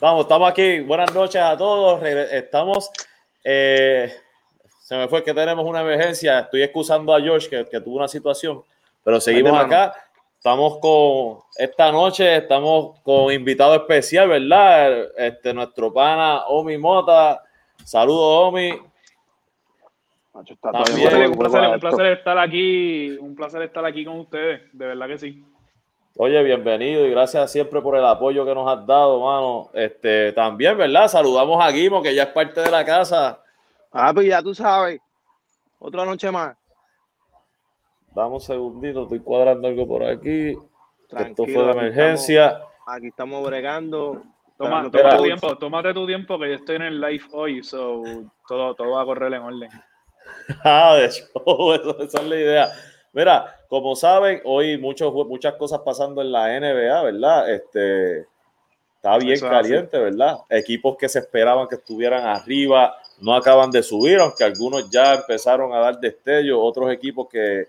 Vamos, estamos aquí. Buenas noches a todos. Estamos. Eh, se me fue que tenemos una emergencia. Estoy excusando a George que, tuvo una situación, pero seguimos acá. Estamos con esta noche, estamos con invitado especial, ¿verdad? Este, nuestro pana Omi Mota. Saludos, Omi. un, placer, un placer estar aquí, un placer estar aquí con ustedes, de verdad que sí. Oye, bienvenido y gracias siempre por el apoyo que nos has dado, mano. Este, también, ¿verdad? Saludamos a Guimo, que ya es parte de la casa. Ah, pues ya tú sabes. Otra noche más. Dame un segundito, estoy cuadrando algo por aquí. Esto fue de emergencia. aquí estamos bregando. Toma, tómate tu tiempo, tómate tu tiempo que yo estoy en el live hoy, so todo, todo va a correr en orden. ah, de hecho, esa es la idea. Mira, como saben, hoy muchos, muchas cosas pasando en la NBA, ¿verdad? Este, está bien caliente, ¿verdad? Equipos que se esperaban que estuvieran arriba no acaban de subir, aunque algunos ya empezaron a dar destello, otros equipos que,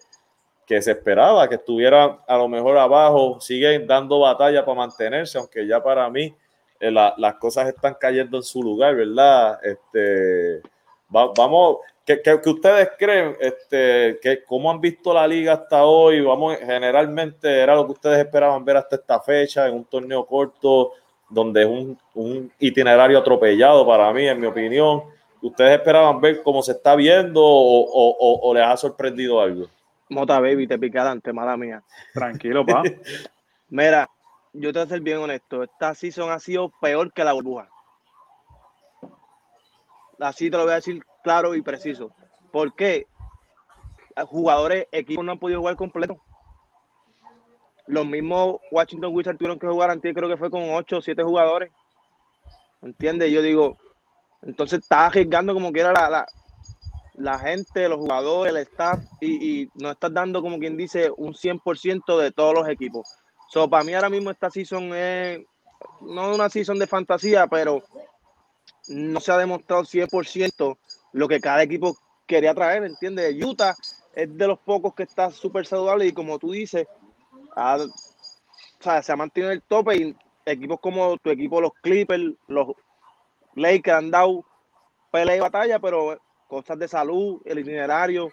que se esperaba que estuvieran a lo mejor abajo, siguen dando batalla para mantenerse, aunque ya para mí eh, las cosas están cayendo en su lugar, ¿verdad? Este, vamos, ¿Qué, ustedes creen? Este, que, ¿Cómo han visto la liga hasta hoy? Vamos, generalmente era lo que ustedes esperaban ver hasta esta fecha, en un torneo corto, donde es un, itinerario atropellado para mí, en mi opinión. ¿Ustedes esperaban ver cómo se está viendo o, les ha sorprendido algo? Mota Baby, te pica adelante, mala mía. Tranquilo, pa. Mira, yo te voy a ser bien honesto. Esta season ha sido peor que la burbuja. Así te lo voy a decir claro y preciso. ¿Por qué? Jugadores, equipos no han podido jugar completo. Los mismos Washington Wizards tuvieron que jugar antes, creo que fue con 8 o 7 jugadores. ¿Entiendes? Yo digo, entonces está arriesgando como quiera la, la, la gente, los jugadores, el staff, y, y no estás dando, como quien dice, un 100% de todos los equipos. So, para mí ahora mismo esta season es, no una season de fantasía, pero no se ha demostrado 100% lo que cada equipo quería traer, ¿entiendes? Utah es de los pocos que está súper saludable y como tú dices, se ha mantenido en el tope y equipos como tu equipo, los Clippers, los Lakers han dado pelea y batalla, pero cosas de salud, el itinerario,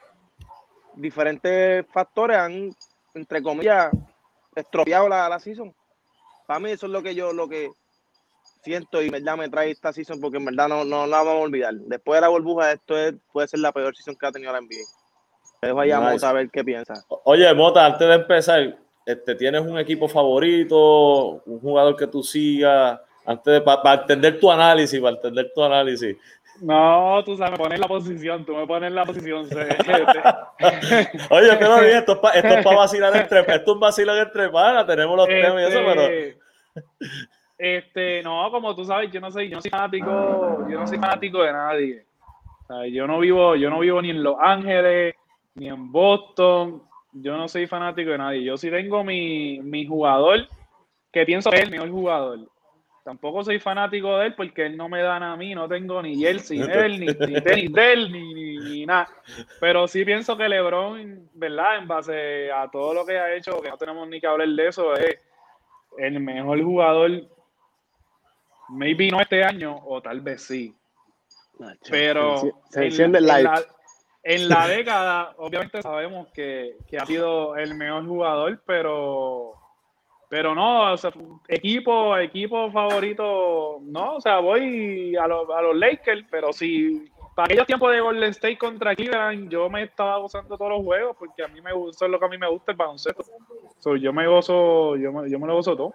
diferentes factores han, entre comillas, estropeado la, la season. Para mí eso es lo que yo, lo que siento y en verdad me trae esta season porque en verdad no, no la vamos a olvidar. Después de la burbuja, esto puede ser la peor season que ha tenido la NBA. Dejo allá a ver qué piensa. Oye, Mota, antes de empezar, este, ¿tienes un equipo favorito? ¿Un jugador que tú sigas? Antes de, para entender tu análisis, para entender tu análisis. No, tú sabes, me pones la posición, tú me pones la posición. Oye, pero bien, esto es para vacilar entre, esto es un vacilón entre panas, tenemos los temas y eso, pero este, no, como tú sabes, yo no soy, yo soy fanático, yo no soy fanático de nadie. yo no vivo, yo no vivo ni en Los Ángeles, ni en Boston. Yo no soy fanático de nadie. Yo sí tengo mi, mi jugador, que pienso que es el mejor jugador. Tampoco soy fanático de él porque él no me dan a mí, no tengo ni jersey de él, ni, ni de él, ni, ni, ni, nada. Pero sí pienso que LeBron, ¿verdad? En base a todo lo que ha hecho, que no tenemos ni que hablar de eso, es el mejor jugador Maybe no este año, o tal vez sí. Pero en, la, década, obviamente sabemos que, ha sido el mejor jugador, pero pero no, equipo, equipo favorito, no, o sea, voy a, los, a los Lakers, pero si para aquellos tiempos de Golden State contra Cleveland, yo me estaba gozando todos los juegos, porque a mí me gusta, es lo que a mí me gusta el baloncesto. yo me gozo, yo me, yo me lo gozo todo.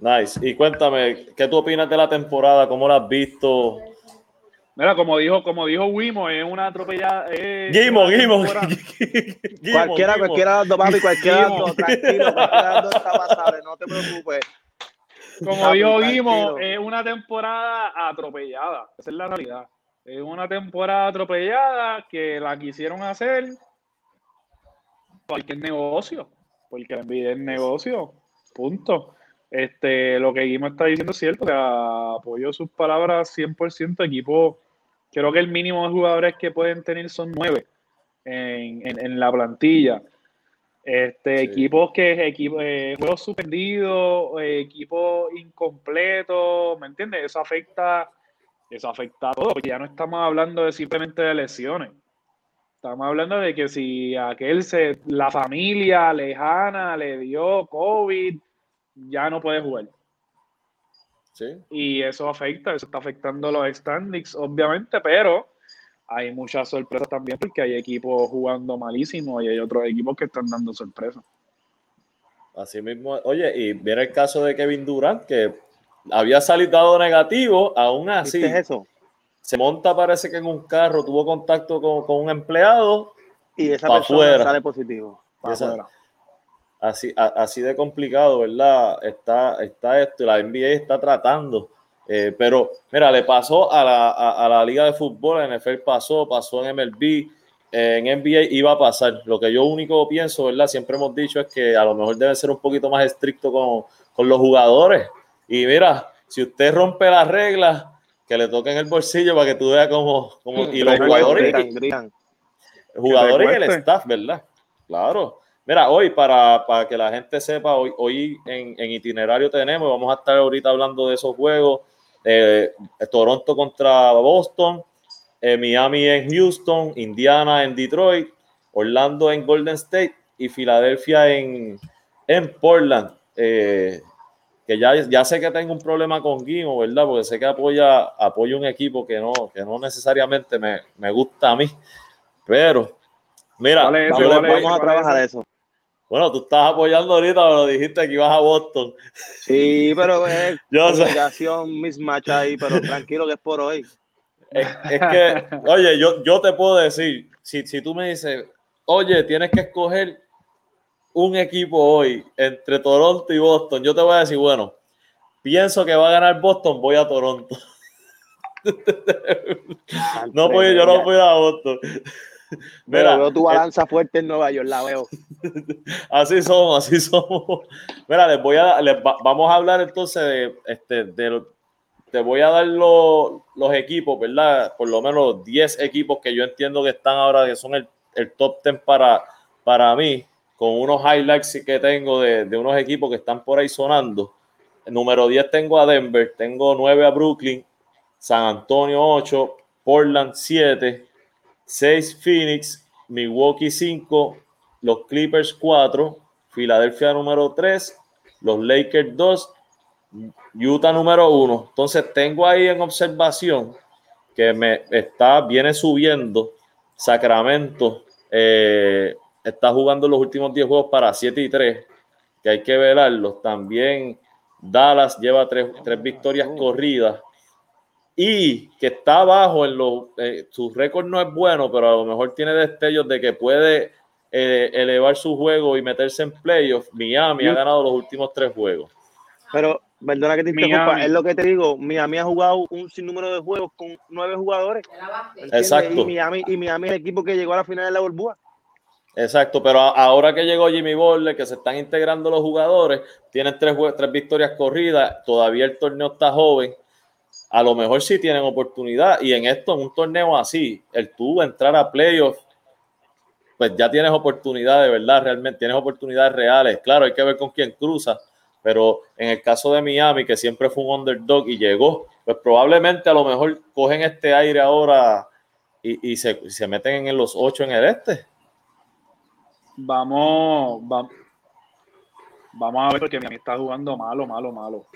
Nice. Y cuéntame, ¿qué tú opinas de la temporada? ¿Cómo la has visto? Mira, como dijo, como dijo Wimo, es una atropellada. Es Guimo, Guimo. Cualquiera, cualquiera dos, papi, cualquiera tranquilo, cualquiera dos está pasable, no te preocupes. Como dijo Guimo, es una temporada atropellada. Esa es la realidad. Es una temporada atropellada que la quisieron hacer cualquier negocio. Porque envidia el negocio. Punto. Este, lo que Guimo está diciendo es cierto, que apoyo sus palabras 100%. Equipo, creo que el mínimo de jugadores que pueden tener son nueve en, la plantilla. Este, Equipos que equipo, eh, juegos suspendidos, equipos incompletos, ¿me entiendes? Eso afecta, eso afecta a todo, porque ya no estamos hablando de simplemente de lesiones. Estamos hablando de que si aquel se, la familia lejana le dio COVID, ya no puede jugar. Sí. Y eso afecta, eso está afectando los standings, obviamente, pero hay muchas sorpresas también porque hay equipos jugando malísimo y hay otros equipos que están dando sorpresas. Así mismo, oye, y viene el caso de Kevin Durant, que había salido negativo, aún así. es eso? Se monta, parece que en un carro, tuvo contacto con, un empleado. Y esa persona sale positivo. Así, así de complicado, ¿verdad? Está, está esto, la NBA está tratando eh, pero mira, le pasó a la, a, la, liga de fútbol, en NFL pasó, pasó en MLB, eh, en NBA iba a pasar. Lo que yo único pienso, ¿verdad? Siempre hemos dicho es que a lo mejor debe ser un poquito más estricto con, con los jugadores. Y mira, si usted rompe las reglas, que le toquen el bolsillo para que tú veas cómo, cómo y los jugadores, jugadores y el staff, ¿verdad? Claro. Mira, hoy para, para que la gente sepa, hoy, hoy en, en, itinerario tenemos, vamos a estar ahorita hablando de esos juegos, eh, Toronto contra Boston, eh, Miami en Houston, Indiana en Detroit, Orlando en Golden State y Filadelfia en, en Portland. Eh, que ya, ya sé que tengo un problema con Guimo, ¿verdad? Porque sé que apoya, apoya un equipo que no, que no necesariamente me, me gusta a mí. Pero, mira, vamos, a trabajar eso. Bueno, tú estás apoyando ahorita, pero dijiste que ibas a Boston. Sí, pero es yo mismatch ahí, pero tranquilo que es por hoy. Es, que, oye, yo, yo te puedo decir, si, si tú me dices, oye, tienes que escoger un equipo hoy entre Toronto y Boston, yo te voy a decir, bueno, pienso que va a ganar Boston, voy a Toronto. no voy, yo no voy a Boston. Mira, veo tu balanza fuerte en Nueva York, la veo. así somos, así somos. Mira, les voy a, les vamos a hablar entonces de, este, de, te voy a dar los equipos, ¿verdad? Por lo menos 10 equipos que yo entiendo que están ahora, que son el, el top 10 para, para mí, con unos highlights que tengo de, de unos equipos que están por ahí sonando. número 10 tengo a Denver, tengo 9 a Brooklyn, San Antonio 8, Portland 7, 6 Phoenix, Milwaukee 5, los Clippers 4, Filadelfia número 3, los Lakers 2, Utah número 1. Entonces tengo ahí en observación que me está, viene subiendo Sacramento, eh, está jugando los últimos 10 juegos para 7 y 3, que hay que velarlos. También Dallas lleva 3, 3 victorias corridas y que está abajo en los, eh, su récord no es bueno, pero a lo mejor tiene destellos de que puede eh, elevar su juego y meterse en playoffs. Miami ha ganado los últimos tres juegos. Pero, perdona que te interrumpa, es lo que te digo, Miami ha jugado un sinnúmero de juegos con nueve jugadores. Exacto. Y Miami, y Miami es el equipo que llegó a la final de la burbuja. Exacto, pero ahora que llegó Jimmy Butler, que se están integrando los jugadores, tienen tres, tres victorias corridas, todavía el torneo está joven a lo mejor sí tienen oportunidad. Y en esto, en un torneo así, el tú entrar a playoffs, pues ya tienes oportunidad de verdad, realmente tienes oportunidades reales. Claro, hay que ver con quién cruza, pero en el caso de Miami, que siempre fue un underdog y llegó, pues probablemente a lo mejor cogen este aire ahora y, se, se, meten en los ocho en el este. Vamos, vamos, vamos a ver porque Miami está jugando malo, malo, malo.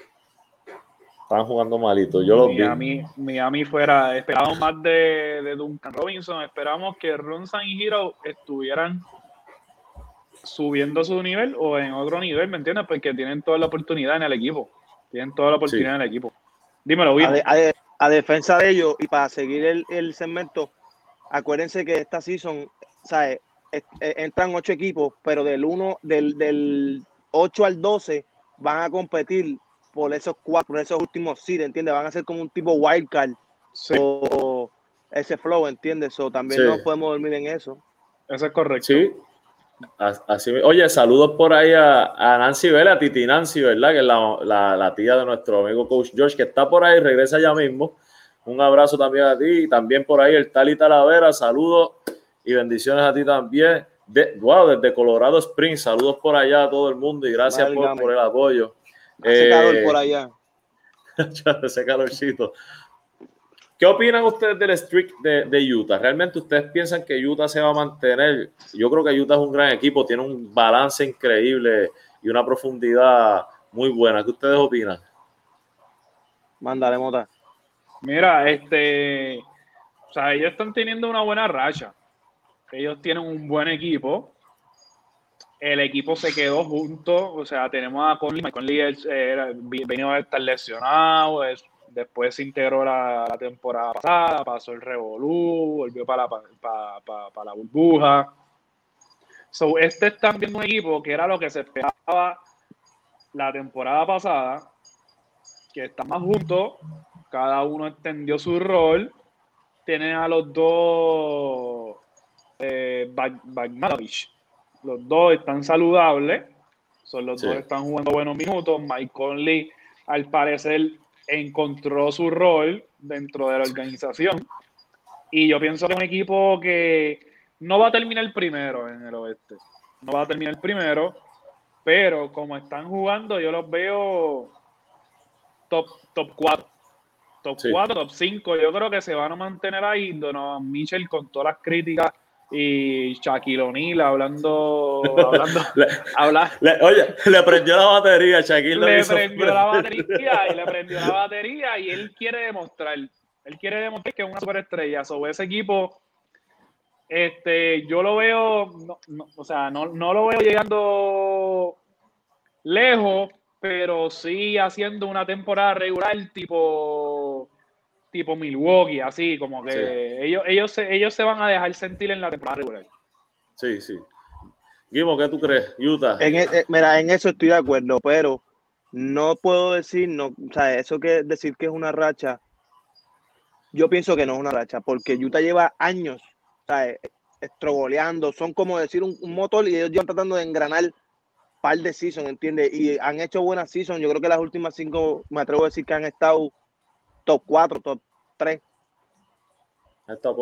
Están jugando malito. Yo lo Miami, vi. Miami fuera. Esperamos más de, de Duncan Robinson. Esperamos que Ronson y Hero estuvieran subiendo su nivel o en otro nivel, ¿me entiendes? Porque tienen toda la oportunidad en el equipo. Tienen toda la oportunidad en el equipo. Dímelo, bien. A, defensa de ellos y para seguir el, el segmento, acuérdense que esta season, ¿sabes? E, entran ocho equipos, pero del 1, del, del 8 al 12 van a competir por esos cuatro, esos últimos sí, ¿entiendes? Van a ser como un tipo wildcard o, ese flow, ¿entiendes? O también no podemos dormir en eso. Eso es correcto. Sí. Así, oye, saludos por ahí a, Nancy Vela, a Titi Nancy, ¿verdad? Que es la, la, tía de nuestro amigo Coach George, que está por ahí, regresa ya mismo. Un abrazo también a ti, y también por ahí el Tali Talavera, saludos y bendiciones a ti también. De, wow, desde Colorado Springs, saludos por allá a todo el mundo y gracias por, por, el apoyo. Hace calor por allá. ese calorcito. ¿Qué opinan ustedes del streak de, de, Utah? ¿Realmente ustedes piensan que Utah se va a mantener? Yo creo que Utah es un gran equipo, tiene un balance increíble y una profundidad muy buena. ¿Qué ustedes opinan? Mándale, Mota. Mira, este, o sea, ellos están teniendo una buena racha. Ellos tienen un buen equipo. El equipo se quedó junto, o sea, tenemos a Conley. Conley eh, venido a estar lesionado, después se integró la, temporada pasada, pasó el Revolú, volvió para la, burbuja. So, este es también un equipo que era lo que se esperaba la temporada pasada, que está más juntos, cada uno extendió su rol, tienen a los dos eh, los dos están saludables, son los dos están jugando buenos minutos, Mike Conley al parecer encontró su rol dentro de la organización y yo pienso que es un equipo que no va a terminar primero en el oeste, no va a terminar primero, pero como están jugando, yo los veo top, top 4. Top 4, top 5. Yo creo que se van a mantener ahí. Donovan Mitchell con todas las críticas y Shaquille O'Neal hablando. hablando le, oye, le prendió la batería, Shaquille Le prendió la batería y le prendió la batería y él quiere demostrar. Él quiere demostrar que es una superestrella. Sobre ese equipo este, yo lo veo, o sea, no, lo veo llegando lejos, pero sí haciendo una temporada regular tipo tipo Milwaukee, así como que ellos, ellos, se, ellos se van a dejar sentir en la temporada regular. Sí, sí. Guimo, ¿qué tú crees? Utah. En, e, eh, mira, en eso estoy de acuerdo, pero no puedo decir, no, o sea, eso que decir que es una racha, yo pienso que no es una racha, porque Utah lleva años sea, estrogoleando, son como decir un, motor y ellos llevan tratando de engranar par de season, ¿entiendes? Y han hecho buenas season. Yo creo que las últimas cinco, me atrevo a decir que han estado top 4, top 3.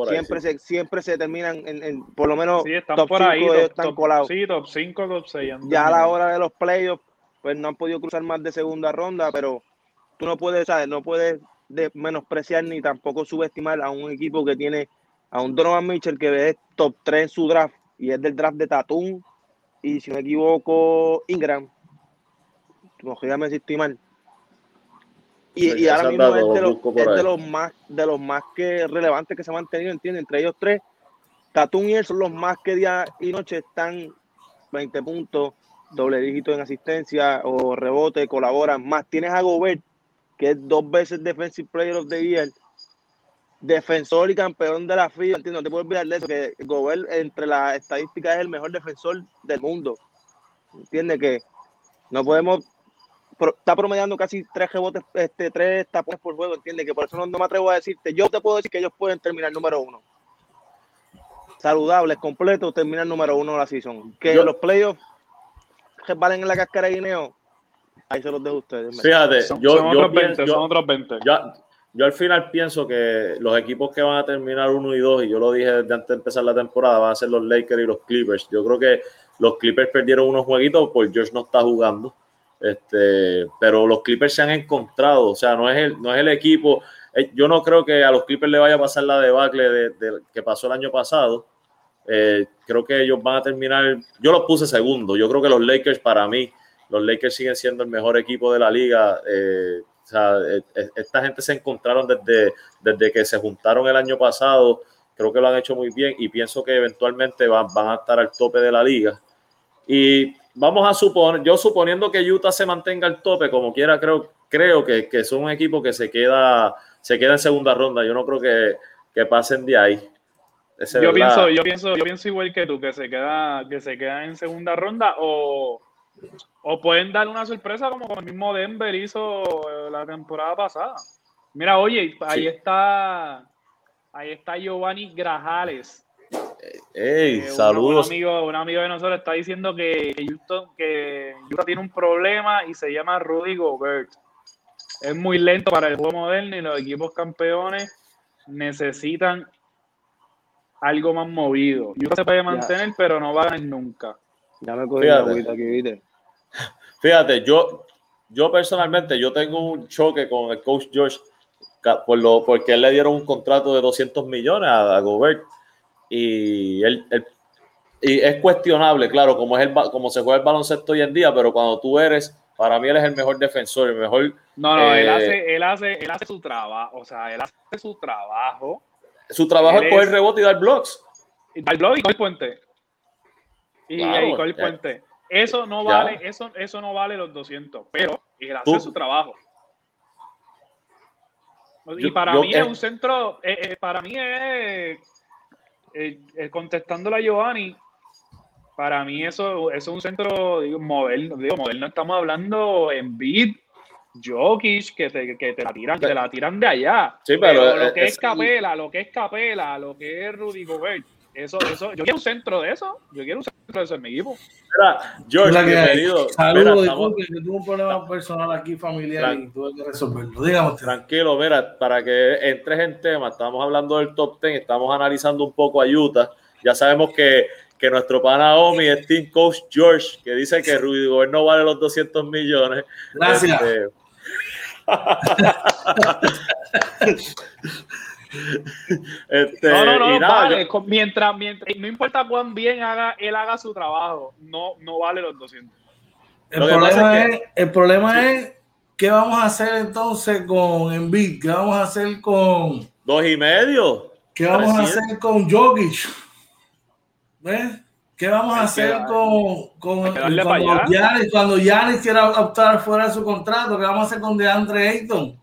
siempre, se, siempre se terminan en, por lo menos top por ahí, están colados. Sí, top 5, top 6. Ya a la hora de los playoffs, pues no han podido cruzar más de segunda ronda, pero tú no puedes, ¿sabes? No puedes menospreciar ni tampoco subestimar a un equipo que tiene a un Donovan Mitchell que es top 3 en su draft y es del draft de Tatum y si no me equivoco Ingram déjame si estoy mal y, ahora mismo es, de los, es de los, más de los más que relevantes que se han mantenido entiende entre ellos tres Tatum y él son los más que día y noche están 20 puntos doble dígito en asistencia o rebote colaboran más. Tienes a Gobert que es dos veces defensive player of the year defensor y campeón de la FIBA, entiendo, no te puedo olvidar de eso, que Gobert entre las estadísticas es el mejor defensor del mundo. Entiende que no podemos, está promediando casi tres rebotes, este, tres tapones por juego, entiende que por eso no, me atrevo a decirte, yo te puedo decir que ellos pueden terminar número uno. Saludables, completos, terminar número uno de la season. Que los playoffs valen en la cascara de guineo, ahí se los dejo a ustedes. Fíjate, son, yo, otros 20, son otros 20. Yo al final pienso que los equipos que van a terminar uno y dos, y yo lo dije desde antes de empezar la temporada, van a ser los Lakers y los Clippers. Yo creo que los Clippers perdieron unos jueguitos porque George no está jugando. Este, pero los Clippers se han encontrado, o sea, no es el, no es el equipo. Eh, yo no creo que a los Clippers le vaya a pasar la debacle de, que pasó el año pasado. Eh, creo que ellos van a terminar. Yo los puse segundo. Yo creo que los Lakers, para mí, los Lakers siguen siendo el mejor equipo de la liga. Eh, o sea, e, e, esta gente se encontraron desde, desde que se juntaron el año pasado. Creo que lo han hecho muy bien y pienso que eventualmente van, van a estar al tope de la liga. Y vamos a suponer, yo suponiendo que Utah se mantenga al tope, como quiera, creo, creo que, que son un equipo que se queda, se queda en segunda ronda. Yo no creo que, que pasen de ahí. yo pienso, yo pienso, yo pienso igual que tú, que se queda, que se queda en segunda ronda o o pueden dar una sorpresa como el mismo Denver hizo eh, la temporada pasada. Mira, oye, ahí está ahí está Giovanni Grajales. Hey, eh, saludos. Un, amigo, un amigo de nosotros está diciendo que, que Utah tiene un problema y se llama Rudy Gobert. Es muy lento para el juego moderno y los equipos campeones necesitan algo más movido. Utah se puede mantener, pero no va a ganar nunca. Ya me cogí la agüita aquí, ¿viste? Fíjate, yo, yo personalmente, yo tengo un choque con el coach George por lo, porque él le dieron un contrato de 200 millones a, Gobert y él, y es cuestionable, claro, como, es el, como se juega el baloncesto hoy en día, pero cuando tú eres, para mí él es el mejor defensor, el mejor... No, no, él, eh, hace, él, hace, él hace su trabajo, o sea, él hace su trabajo. Su trabajo es coger rebote y dar blocks. Y dar blocks y coger puente. Y, claro, coger puente. Eso no vale, eso, eso no vale los 200, pero él hace su trabajo. Y para mí es eh, un centro, eh, eh, para mí es, contestándole a Giovanni, para mí eso, es un centro digo, moderno, digo, moderno, estamos hablando en beat, Jokic, que te, que te la tiran, te la tiran de allá. Sí, pero, lo que es, Capela, lo que es Capela, lo que es Rudy Gobert, eso, eso, yo quiero un centro de eso, yo quiero un centro de eso en mi equipo. Mira, George, bienvenido. Saludos, disculpe, que tuve un problema personal aquí familiar y tuve que resolverlo. Dígame Tranquilo, mira, para que entres en tema, estamos hablando del top 10, estamos analizando un poco a Utah. Ya sabemos que, que nuestro pana Omi es Team Coach George, que dice que Rudy Gobert no vale los 200 millones. Gracias. Este, Este, no, no, no, vale. Mientras, mientras, no importa cuán bien haga, él haga su trabajo, no, no vale los 200. El problema, es, el problema es qué vamos a hacer entonces con Embiid, qué vamos a hacer con dos y medio, qué vamos a hacer con Jokic, ¿ves? ¿Qué vamos a hacer con, con cuando, Giannis, cuando quiera optar fuera de su contrato? ¿Qué vamos a hacer con DeAndre Ayton?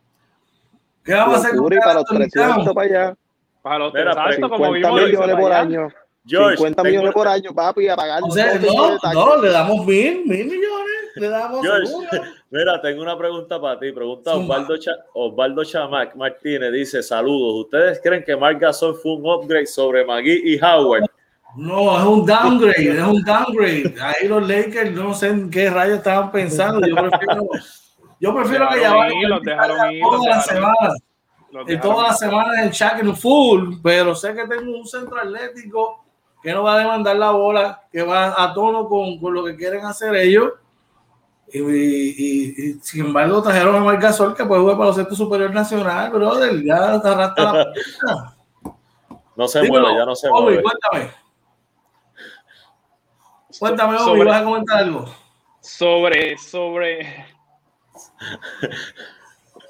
¿Qué vamos a hacer con para los 300 para allá? Para los 300, como vimos millones por año. George, 50 millones por año, papi, a pagar. O sea, no, no, le damos mil, mil millones. Le damos George, mira, tengo una pregunta para ti. Pregunta Osvaldo, Cha, Osvaldo Chamac Martínez. Dice: Saludos. ¿Ustedes creen que Marc Gasol fue un upgrade sobre Magui y Howard? No, es un downgrade, es un downgrade. Ahí los Lakers no sé en qué rayos estaban pensando. Yo prefiero, yo prefiero que ya vayan todas las semanas. Y todas las semanas en Shaq en full, pero sé que tengo un centro atlético que no va a demandar la bola, que va a tono con, con lo que quieren hacer ellos. Y, y, sin embargo trajeron a Marc Gasol que puede jugar para los centros superior nacional, brother, ya arrastra la No se mueve, ya no se mueve. Cuéntame. Cuéntame, Obi, ¿vas a comentar algo? Sobre, sobre.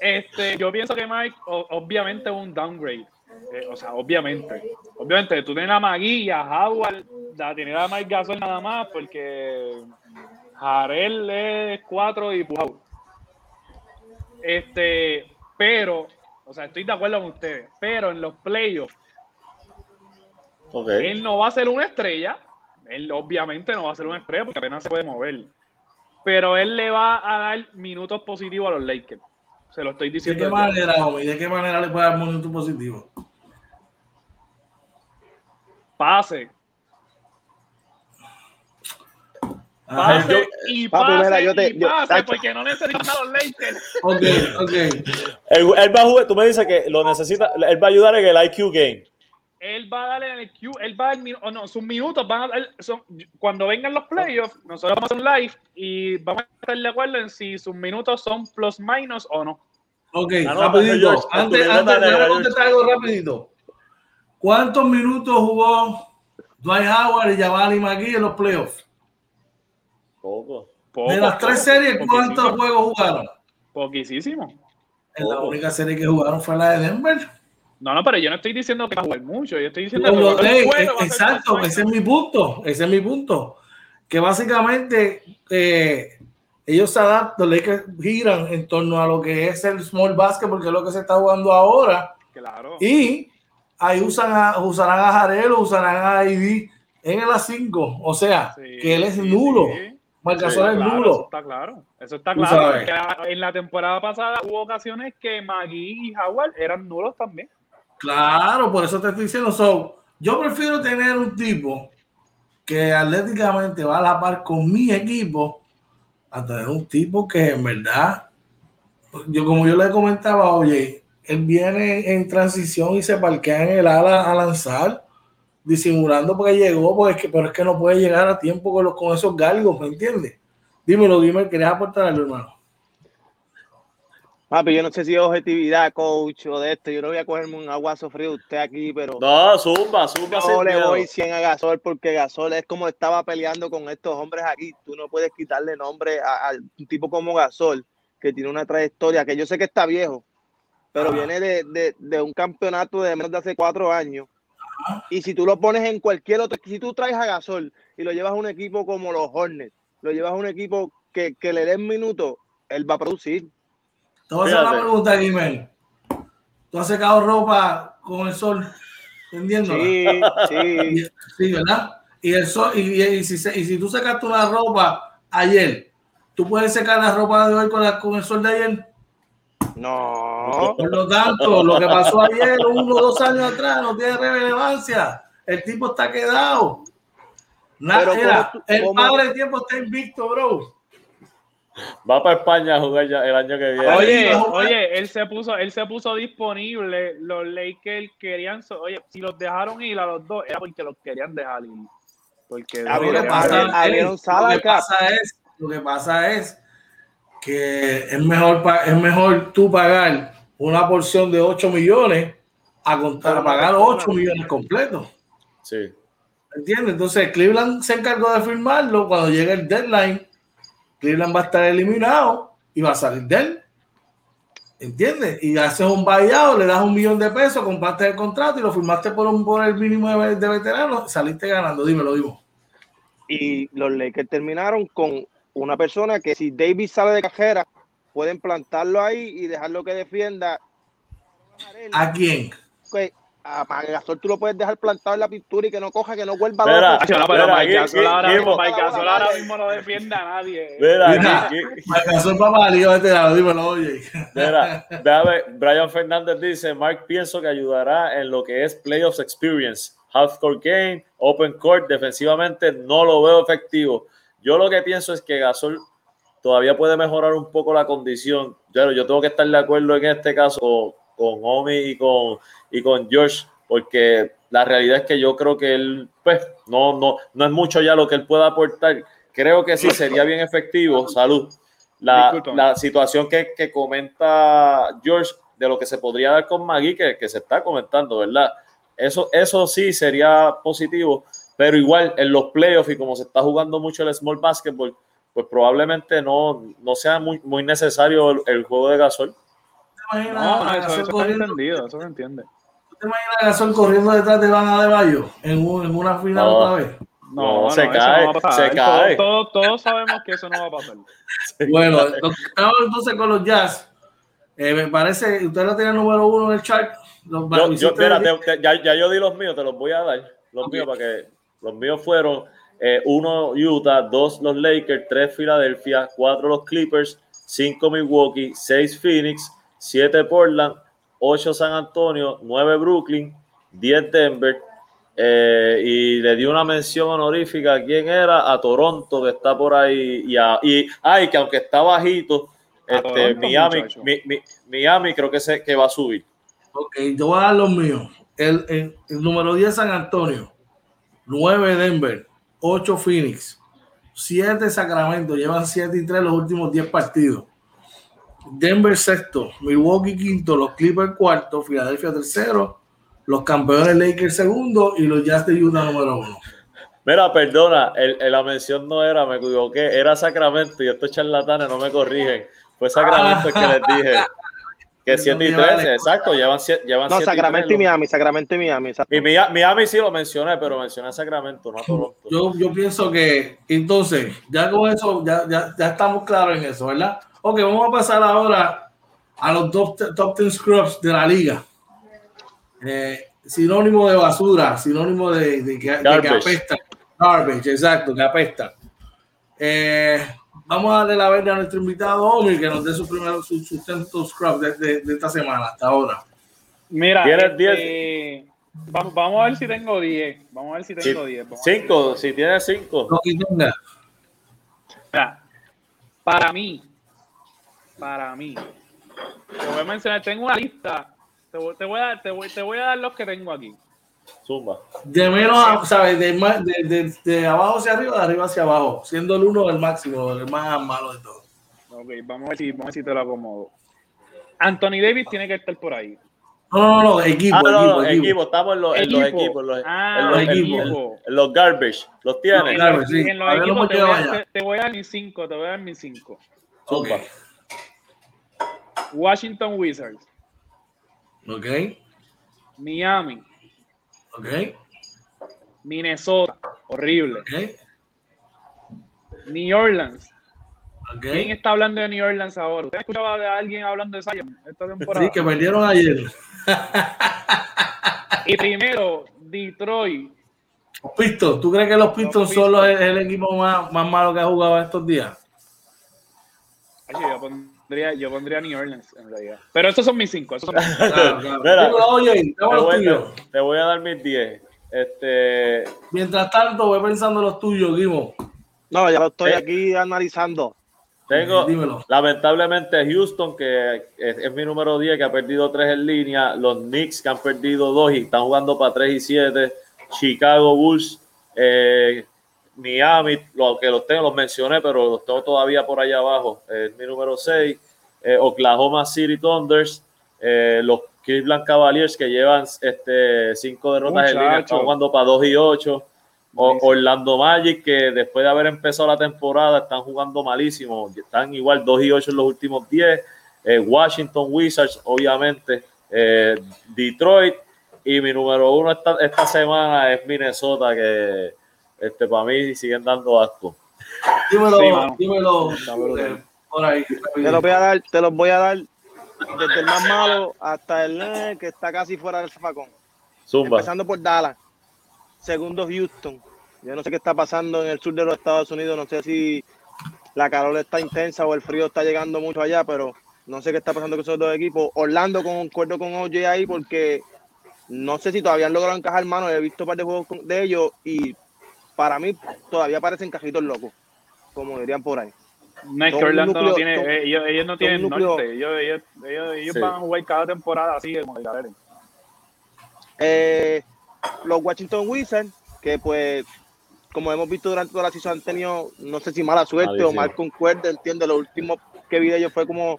Este, yo pienso que Mike, obviamente, es un downgrade. Eh, o sea, obviamente. Obviamente, tú tienes a Magui y a Howard, la tienes a Mike Gasol nada más, porque Jarel es 4 y Pujau. Este, pero, o sea, estoy de acuerdo con ustedes, pero en los playoffs, él no va a ser una estrella, él obviamente no va a ser un estrella porque apenas se puede mover. Pero él le va a dar minutos positivos a los Lakers. Se lo estoy diciendo. ¿De qué manera, hombre? ¿De qué manera le puede dar minutos positivos? Pase. Pase y pase, yo te, y pase porque no necesitan a los Lakers. Ok, ok. Él, él, va a jugar, tú me dices que lo necesita, él va a ayudar en el IQ game él va a darle en el Q, él va a dar, o no, sus minutos van a dar, son, cuando vengan los playoffs, nosotros vamos a hacer un live y vamos a estar de acuerdo en si sus minutos son plus minus o no. Ok, rapidito, antes, antes, de contestar algo rapidito. ¿Cuántos minutos jugó Dwight Howard y Jabali McGee en los playoffs? Poco. de las tres series, ¿cuántos juegos jugaron? Poquísimo. En la única serie que jugaron fue la de Denver. No, no, pero yo no estoy diciendo que va a jugar mucho, yo estoy diciendo que eh, Exacto, ese es mi punto, ese es mi punto. Que básicamente eh, ellos se adaptan, que giran en torno a lo que es el small basket, porque es lo que se está jugando ahora. Claro. Y ahí usan a, usarán a Jarelo, usarán a ID en el A5. O sea, que él es nulo. Sí. es nulo. Eso está claro. Eso está claro. en la temporada pasada hubo ocasiones que Magui y Howard eran nulos también. Claro, por eso te estoy diciendo. So, yo prefiero tener un tipo que atléticamente va a la par con mi equipo a tener un tipo que en verdad, yo como yo le comentaba, oye, él viene en transición y se parquea en el ala a lanzar. disimulando porque llegó, porque pero es que no puede llegar a tiempo con, los, con esos galgos, ¿me entiendes? Dímelo, dime, ¿querés aportar algo, hermano? Pero yo no sé si es objetividad, coach, o de esto. Yo no voy a cogerme un aguazo frío usted aquí, pero. No, zumba, zumba. No le voy 100 a Gasol porque Gasol es como estaba peleando con estos hombres aquí. Tú no puedes quitarle nombre a, un tipo como Gasol, que tiene una trayectoria que yo sé que está viejo, pero viene de, de, un campeonato de menos de hace cuatro años. Y si tú lo pones en cualquier otro, si tú traes a Gasol y lo llevas a un equipo como los Hornets, lo llevas a un equipo que, que le den minutos, él va a producir te voy a hacer una pregunta, Guimel. ¿Tú has secado ropa con el sol? ¿Entendiendo? Sí, sí. Sí, ¿verdad? Y, el sol, y, y, si, y si tú secaste una ropa ayer, ¿tú puedes secar la ropa de hoy con, la, con el sol de ayer? No. Por lo tanto, lo que pasó ayer, uno o dos años atrás, no tiene relevancia. El tipo está quedado. Nada, el padre del tiempo está invicto, bro. Va para España a jugar ya el año que viene. Oye, oye, él se puso, él se puso disponible. Los Lakers querían, oye, si los dejaron ir a los dos, era porque los querían dejar ir. Porque lo, que pasa, es, lo que pasa es que es mejor, es mejor tú pagar una porción de 8 millones a, contar, pagar 8 millones completos. Sí. ¿Entiendes? Entonces Cleveland se encargó de firmarlo cuando llega el deadline Cleveland va a estar eliminado y va a salir de él. ¿Entiendes? Y haces un buyout, le das un millón de pesos, compraste el contrato y lo firmaste por, un, por el mínimo de, de veterano, saliste ganando. Dímelo, digo. Y los Lakers terminaron con una persona que si Davis sale de cajera, pueden plantarlo ahí y dejarlo que defienda. ¿A quién? A Gasol tú lo puedes dejar plantado en la pintura y que no coja, que no vuelva a pero, pero Mike Gasol ahora, mismo no defiende a nadie. Mira, Mike Gasol papá, este dímelo, oye. Mira, ver, Brian Fernández dice, Mark pienso que ayudará en lo que es playoffs experience, half court game, open court, defensivamente no lo veo efectivo. Yo lo que pienso es que Gasol todavía puede mejorar un poco la condición. Pero yo tengo que estar de acuerdo en este caso con Omi y con, y con George, porque la realidad es que yo creo que él, pues, no, no, no es mucho ya lo que él pueda aportar. Creo que sí sería bien efectivo, salud. La, la situación que, que, comenta George de lo que se podría dar con Magui, que, que se está comentando, ¿verdad? Eso, eso sí sería positivo, pero igual en los playoffs y como se está jugando mucho el small basketball, pues probablemente no, no sea muy, muy necesario el, el juego de gasol no, eso, eso entendido, eso se entiende. ¿Te imaginas a Gasol corriendo detrás de Van de Bayo en, un, en una final otra vez? No, no, se cae, se cae. Todos, todos, sabemos que eso no va a pasar. bueno, estamos entonces con los Jazz. Eh, me parece, usted la tiene número uno en el chat. Los yo, yo mira, te, ya, ya, yo di los míos, te los voy a dar. Los míos para que los míos fueron eh, uno Utah, dos los Lakers, tres Filadelfia, cuatro los Clippers, cinco Milwaukee, seis Phoenix, 7 Portland, 8 San Antonio, 9 Brooklyn, 10 Denver. Eh, y le dio una mención honorífica a quién era, a Toronto, que está por ahí. Y, a, y ay, que aunque está bajito, este, Miami, Miami creo que, se, que va a subir. Ok, yo voy a dar los míos. El, el, el número 10 San Antonio, 9 Denver, 8 Phoenix, 7 Sacramento, llevan 7 y 3 los últimos 10 partidos. Denver sexto, Milwaukee quinto, los Clippers cuarto, Filadelfia tercero, los campeones Lakers segundo y los Jazz de Utah número uno. Mira, perdona, el, la mención no era, me equivoqué, era Sacramento y estos charlatanes no me corrigen. Fue Sacramento el que les dije. Que 7 y 13, exacto, llevan 7 llevan No, Sacramento y, Miami, Sacramento y Miami. Y Miami, sí lo mencioné, pero mencioné Sacramento, no Toronto. Yo, yo pienso que, entonces, ya con eso, ya, ya, ya estamos claros en eso, ¿verdad? Ok, vamos a pasar ahora a los top, top 10 scrubs de la liga. Eh, sinónimo de basura, sinónimo de, de, que, apesta. Garbage, exacto, que apesta. Eh, vamos a darle la verde a nuestro invitado Omi que nos dé su primer su, sustento scrub de, de, esta semana hasta ahora. Mira, ¿tienes 10? Este, vamos, vamos, a ver si tengo 10. Vamos a ver si tengo 10. 5, si tienes 5. No, para mí, para mí. Te voy a mencionar, tengo una lista. Te voy, a, dar, te, voy, a dar los que tengo aquí. Zumba. De menos, ¿sabes? De, de, de, abajo hacia arriba, de arriba hacia abajo, siendo el uno el máximo, el más malo de todos. Ok, vamos a ver si, vamos a ver si te lo acomodo. Anthony Davis tiene que estar por ahí. No, no, no, equipo, ah, no, equipo, equipo, estamos en los, en los equipos, los, ah, en los equipos, en, los garbage, los tienes. No, en, sí. en los equipos te voy, a, te, voy, a, dar mis cinco, te voy a dar mis cinco. Okay. Washington Wizards. Ok. Miami. Ok. Minnesota. Horrible. Ok. New Orleans. ¿Quién está hablando de New Orleans ahora? ¿Usted escuchaba de alguien hablando de Zion esta temporada? Sí, que perdieron ayer. y primero, Detroit. Los Pistons. ¿Tú crees que los Pistons, son los, el, equipo más, más, malo que ha jugado estos días? Ay, yo, pondría, yo pondría New Orleans en realidad. Pero esos son mis cinco. Esos son mis te, voy a, dar mis diez. Este... Mientras tanto, voy pensando los tuyos, Guimo. No, ya lo estoy eh, aquí analizando. Tengo, lamentablemente, Houston, que es, mi número 10, que ha perdido 3 en línea. Los Knicks, que han perdido 2 y están jugando para 3 y 7. Chicago Bulls, eh, Miami, lo que los tengo, los mencioné, pero los tengo todavía por allá abajo. Es mi número 6. Eh, Oklahoma City Thunders, eh, los Cleveland Cavaliers, que llevan este, 5 derrotas en línea, están jugando para 2 y 8. Orlando Magic, que después de haber empezado la temporada están jugando malísimo, están igual 2 y 8 en los últimos 10. Eh, Washington Wizards, obviamente, Detroit, y mi número uno esta, esta semana es Minnesota, que este, para mí siguen dando asco. Dímelo, dímelo. Eh, por ahí, te los voy a dar, te los voy a dar desde el más malo hasta el que está casi fuera del zafacón. Empezando por Dallas. Segundo Houston. Yo no sé qué está pasando en el sur de los Estados Unidos. No sé si la calor está intensa o el frío está llegando mucho allá, pero no sé qué está pasando con esos dos equipos. Orlando concuerdo con OJ ahí porque no sé si todavía han logrado encajar mano. He visto un par de juegos de ellos y para mí todavía parecen cajitos locos, como dirían por ahí. No es que Orlando no tiene, eh, ellos, no tienen norte, ellos, ellos, van a jugar cada temporada así como de eh, los Washington Wizards, que pues, como hemos visto durante toda la season, han tenido, no sé si mala suerte o mal concuerdo, entiende, lo último que vi de ellos fue como,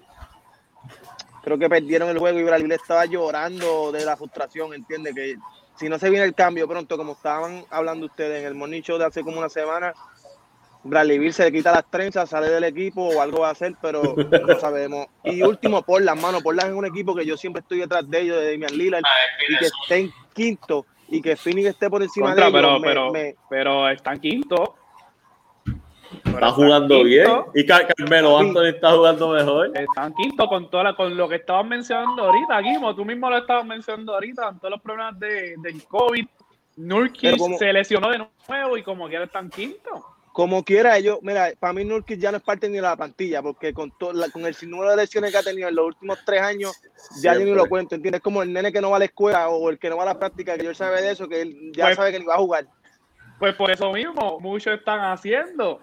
creo que perdieron el juego y Brasil estaba llorando de la frustración, entiende, que si no se viene el cambio pronto, como estaban hablando ustedes en el morning show de hace como una semana, Bradley se le quita las trenzas, sale del equipo o algo va a hacer, pero no sabemos. Y último, por las manos, por las es un equipo que yo siempre estoy detrás de ellos, de Damian Lillard, ah, y que estén quinto y que Phoenix esté por encima de ellos. Pero, pero, pero están quinto. Está jugando bien. Y Carmelo Anthony está jugando mejor. Están quinto con toda con lo que estabas mencionando ahorita, Guimo. Tú mismo lo estabas mencionando ahorita, con todos los problemas de, del COVID. Nurkic se lesionó de nuevo y como quiera están quinto. Como quiera, ellos, mira, para mí Nurkic ya no es parte ni de la plantilla, porque con, todo, con el sinnúmero de lesiones que ha tenido en los últimos tres años, ya yo ni lo cuento, ¿entiendes? Como el nene que no va a la escuela o el que no va a la práctica, que yo sabe de eso, que él ya pues sabe que ni va a jugar. Pues por eso mismo, muchos están haciendo.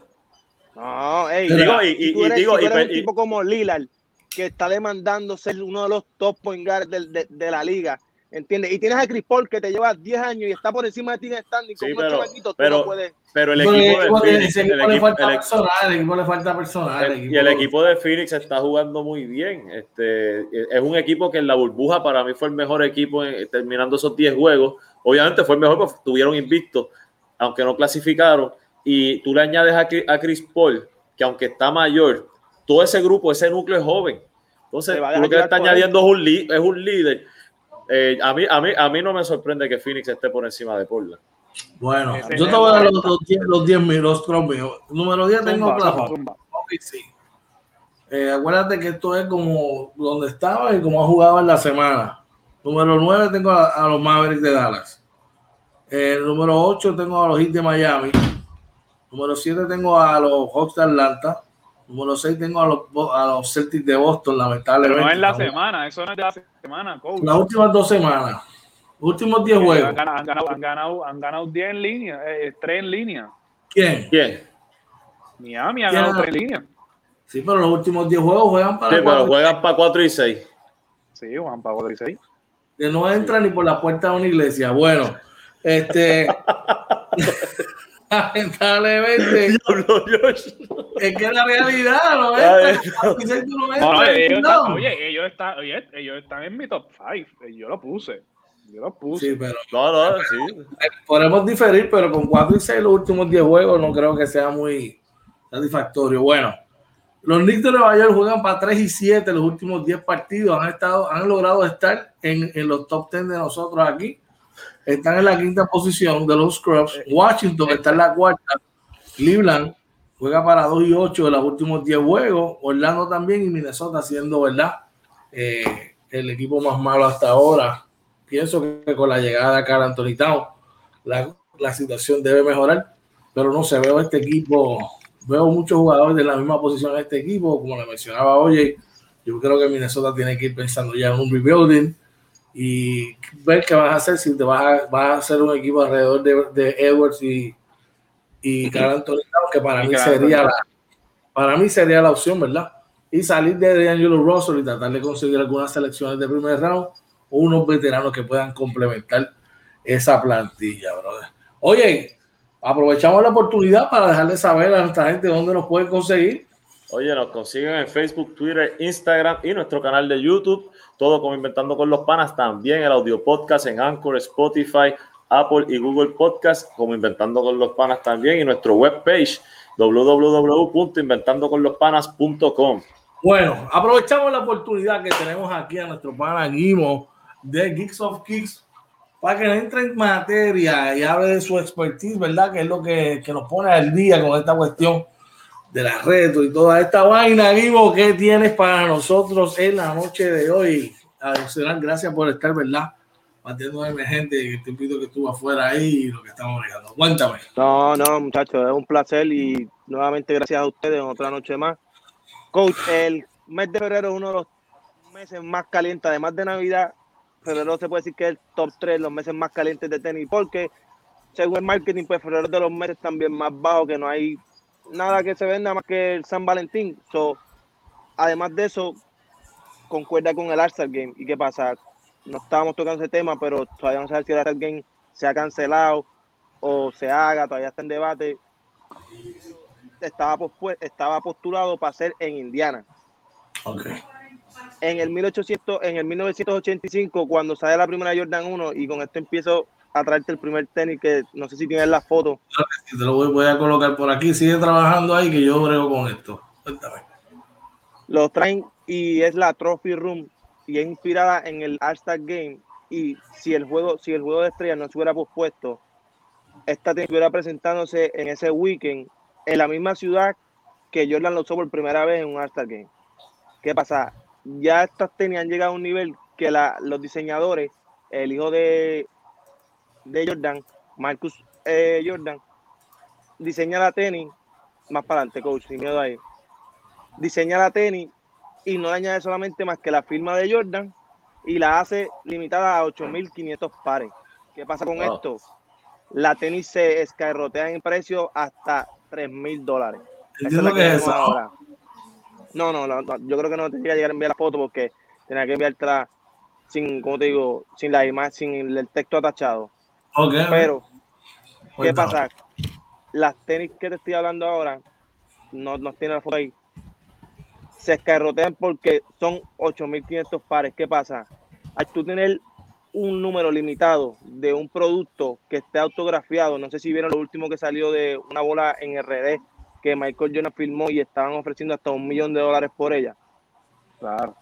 No, hey, digo, y, y, tú eres, digo, un tipo como Lillard, que está demandando ser uno de los top point guards de, de la liga, ¿Entiendes? Y tienes a Chris Paul que te lleva 10 años y está por encima de ti en standing con pero, tú no puedes. Pero el equipo, de Phoenix, el equipo, le falta personal, el equipo le falta personal. y el equipo de Phoenix está jugando muy bien. Este, es un equipo que en la burbuja para mí fue el mejor equipo terminando esos 10 juegos. Obviamente fue el mejor porque tuvieron invicto, aunque no clasificaron. Y tú le añades a, Chris Paul, que aunque está mayor, todo ese grupo, ese núcleo es joven. Entonces, lo que le está añadiendo es un, es un líder eh, a, mí, a, mí, a mí no me sorprende que Phoenix esté por encima de Portland. Bueno, yo te voy a dar los, los 10 los diez los míos. Número 10 tengo Oklahoma. sí. Eh, acuérdate que esto es como donde estaba y como ha jugado en la semana. Número 9 tengo a, los Mavericks de Dallas. Eh, número 8 tengo a los Heat de Miami. Número 7 tengo a los Hawks de Atlanta. Número 6 tengo a los, a los Celtics de Boston, lamentablemente. Pero no es la semana, eso no es de la semana, coach. Las últimas dos semanas. Últimos 10 juegos. Han ganado, han, ganado, han, ganado, 10 en línea, eh, 3 en línea. ¿Quién? ¿Quién? Miami ha ganado 3 en línea. Sí, pero los últimos 10 juegos juegan para. Sí, pero juegan para 4 y 6. Sí, juegan para 4 y 6. Que no entra ni por la puerta de una iglesia. Bueno, Este. lamentablemente. es que la realidad, ¿no es? oye, ellos están, oye, ellos están en mi top 5. Yo lo puse. Yo lo puse. Sí, pero. No, no, sí. Podemos diferir, pero con 4 y 6 los últimos 10 juegos no creo que sea muy satisfactorio. Bueno, los Knicks de Nueva York juegan para 3 y 7 los últimos 10 partidos. Han, estado, han logrado estar en, en los top 10 de nosotros aquí. Están en la quinta posición de los Scrubs. Washington está en la cuarta. Cleveland juega para 2 y 8 de los últimos 10 juegos. Orlando también y Minnesota siendo, ¿verdad? Eh, el equipo más malo hasta ahora. Pienso que con la llegada de Carl Anthony la, la situación debe mejorar, pero no se veo este equipo veo muchos jugadores de la misma posición en este equipo, como le mencionaba hoy. Yo creo que Minnesota tiene que ir pensando ya en un rebuilding y ver qué vas a hacer si te vas a, vas a hacer un equipo alrededor de, de Edwards y, y Carl Anthony que para mí sería la, para mí sería la opción, ¿verdad? Y salir de Angelo Russell y tratar de conseguir algunas selecciones de primer round o unos veteranos que puedan complementar esa plantilla, brother. Oye, aprovechamos la oportunidad para dejarle saber a nuestra gente dónde nos pueden conseguir. Oye, nos consiguen en Facebook, Twitter, Instagram y nuestro canal de YouTube, todo como Inventando con los Panas, también el audio podcast en Anchor, Spotify, Apple y Google Podcast, como Inventando con los Panas también, y nuestro webpage www.inventandoconlospanas.com. Bueno, aprovechamos la oportunidad que tenemos aquí a nuestro pana Guimo de Geeks of Kicks para que entre en materia y hable de su expertise, ¿verdad? Que es lo que, que nos pone al día con esta cuestión de la retos y toda esta vaina, Vivo, ¿qué tienes para nosotros en la noche de hoy? Adicional, gracias por estar, ¿verdad? Batiendo gente te pido que estuvo afuera ahí y lo que estamos mirando. Cuéntame. No, no, muchachos, es un placer y nuevamente gracias a ustedes otra noche más. Coach, el mes de febrero es uno de los meses más calientes, además de Navidad, febrero se puede decir que es el top 3, los meses más calientes de tenis, porque según el marketing, pues febrero es de los meses también más bajos, que no hay nada que se venda más que el San Valentín. So, además de eso, concuerda con el All-Star Game. ¿Y qué pasa? No estábamos tocando ese tema, pero todavía no sabemos si el All-Star Game se ha cancelado o se haga, todavía está en debate. Estaba, estaba postulado para ser en Indiana. Okay en el 1800, en el 1985, cuando sale la primera Jordan 1, y con esto empiezo a traerte el primer tenis, que no sé si tienes la foto. Te lo voy, a colocar por aquí, sigue trabajando ahí, que yo brego con esto. Cuéntame. Lo traen y es la Trophy Room, y es inspirada en el All-Star Game. Y si el juego, si el juego de estrellas no se hubiera pospuesto, esta tenis estuviera presentándose en ese weekend, en la misma ciudad que Jordan lo usó por primera vez en un All-Star Game. ¿Qué pasa? ya estas tenis han llegado a un nivel que los diseñadores, el hijo de, de Jordan, Marcus eh, Jordan, diseña la tenis, más para adelante, coach, sin miedo ahí. Diseña la tenis y no le añade solamente más que la firma de Jordan y la hace limitada a 8.500 pares. ¿Qué pasa con esto? La tenis se escarrotea en precio hasta 3.000 dólares. es lo que es ahora. No, no, yo creo que no tendría que llegar a enviar la foto porque tenía que enviártela sin, como te digo, sin la imagen, sin el texto atachado. Okay. Pero, ¿qué pasa? Las tenis que te estoy hablando ahora, no, no tiene la foto ahí, se escarrotean porque son 8.500 pares. ¿Qué pasa? Al tú tener un número limitado de un producto que esté autografiado, no sé si vieron lo último que salió de una bola en RD que Michael Jordan firmó y estaban ofreciendo hasta un millón de dólares por ella. Claro.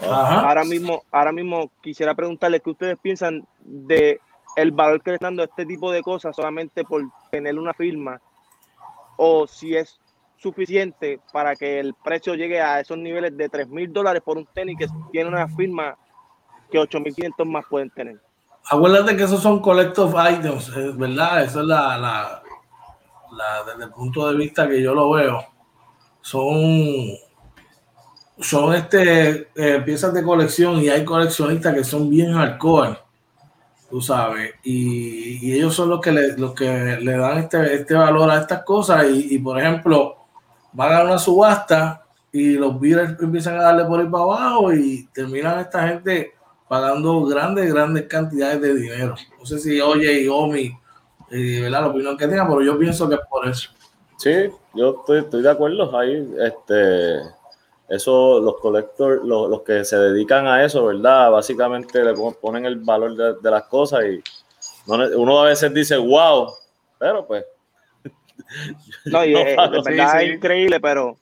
Ahora mismo, ahora mismo quisiera preguntarles qué ustedes piensan de el valor que le están dando este tipo de cosas solamente por tener una firma o si es suficiente para que el precio llegue a esos niveles de 3 mil dólares por un tenis que tiene una firma que 8.500 más pueden tener. Acuérdate que esos son collective items, eh, ¿verdad? Eso es la, desde el punto de vista que yo lo veo, son, son este, eh, piezas de colección y hay coleccionistas que son bien hardcore, tú sabes, y, ellos son los que le, los que le dan este, este valor a estas cosas y, por ejemplo, van a una subasta y los bidders empiezan a darle por ahí para abajo y terminan esta gente pagando grandes, grandes cantidades de dinero. No sé si Oye y Omi, eh. La opinión que tenga, pero yo pienso que es por eso. Sí, yo estoy, estoy de acuerdo ahí. Este, eso, los colectores, los, los, que se dedican a eso, ¿verdad? Básicamente le ponen el valor de, de las cosas y uno a veces dice, wow, pero pues. No, y es, verdad es increíble, pero.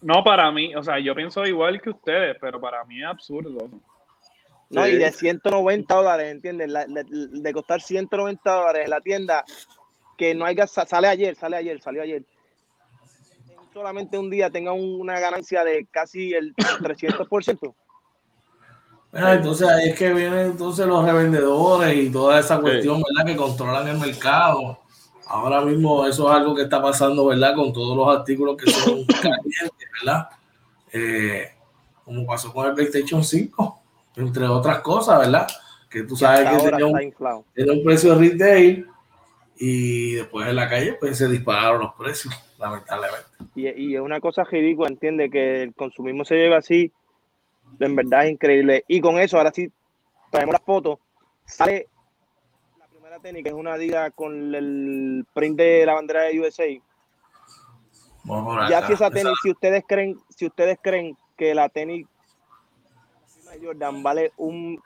no, para mí, o sea, yo pienso igual que ustedes, pero para mí es absurdo. No, y de 190 dólares, ¿entiendes? de, de, costar 190 dólares en la tienda, que no haya, sale ayer, sale ayer, salió ayer. Solamente un día tenga una ganancia de casi el 300%. Ah, entonces ahí es que vienen entonces los revendedores y toda esa cuestión, ¿verdad? Que controlan el mercado. Ahora mismo eso es algo que está pasando, ¿verdad? Con todos los artículos que son calientes, ¿verdad? Eh, como pasó con el PlayStation 5, entre otras cosas, ¿verdad? Que tú sabes que tenía un, un, precio retail y después en la calle pues se dispararon los precios, lamentablemente. Y, y es una cosa ridícula, entiende que el consumismo se lleva así en verdad es increíble. Y con eso, ahora sí, traemos las fotos. Sale la primera tenis, que es una diga con el print de la bandera de USA. Ya si esa tenis, si ustedes creen, si ustedes creen que la tenis Jordan vale un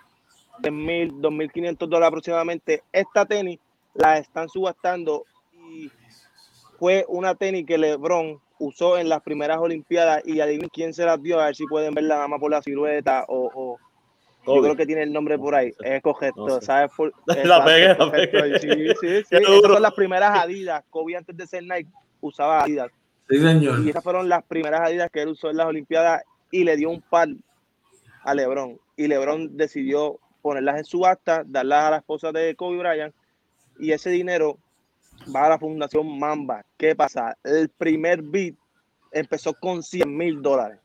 de mil, dos mil quinientos dólares aproximadamente, esta tenis la están subastando y fue una tenis que LeBron usó en las primeras Olimpiadas y adivinen quién se las dio, a ver si pueden verla nada más por la silueta o, yo creo que tiene el nombre por ahí, es correcto, ¿sabes? la pegué, la pegué. Sí, sí, sí. Esas son las primeras Adidas, Kobe antes de ser Nike usaba Adidas. Sí, señor. Y esas fueron las primeras Adidas que él usó en las Olimpiadas y le dio un par a LeBron. Y LeBron decidió ponerlas en subasta, darlas a la esposa de Kobe Bryant y ese dinero va a la Fundación Mamba. ¿Qué pasa? El primer beat empezó con 100 mil dólares.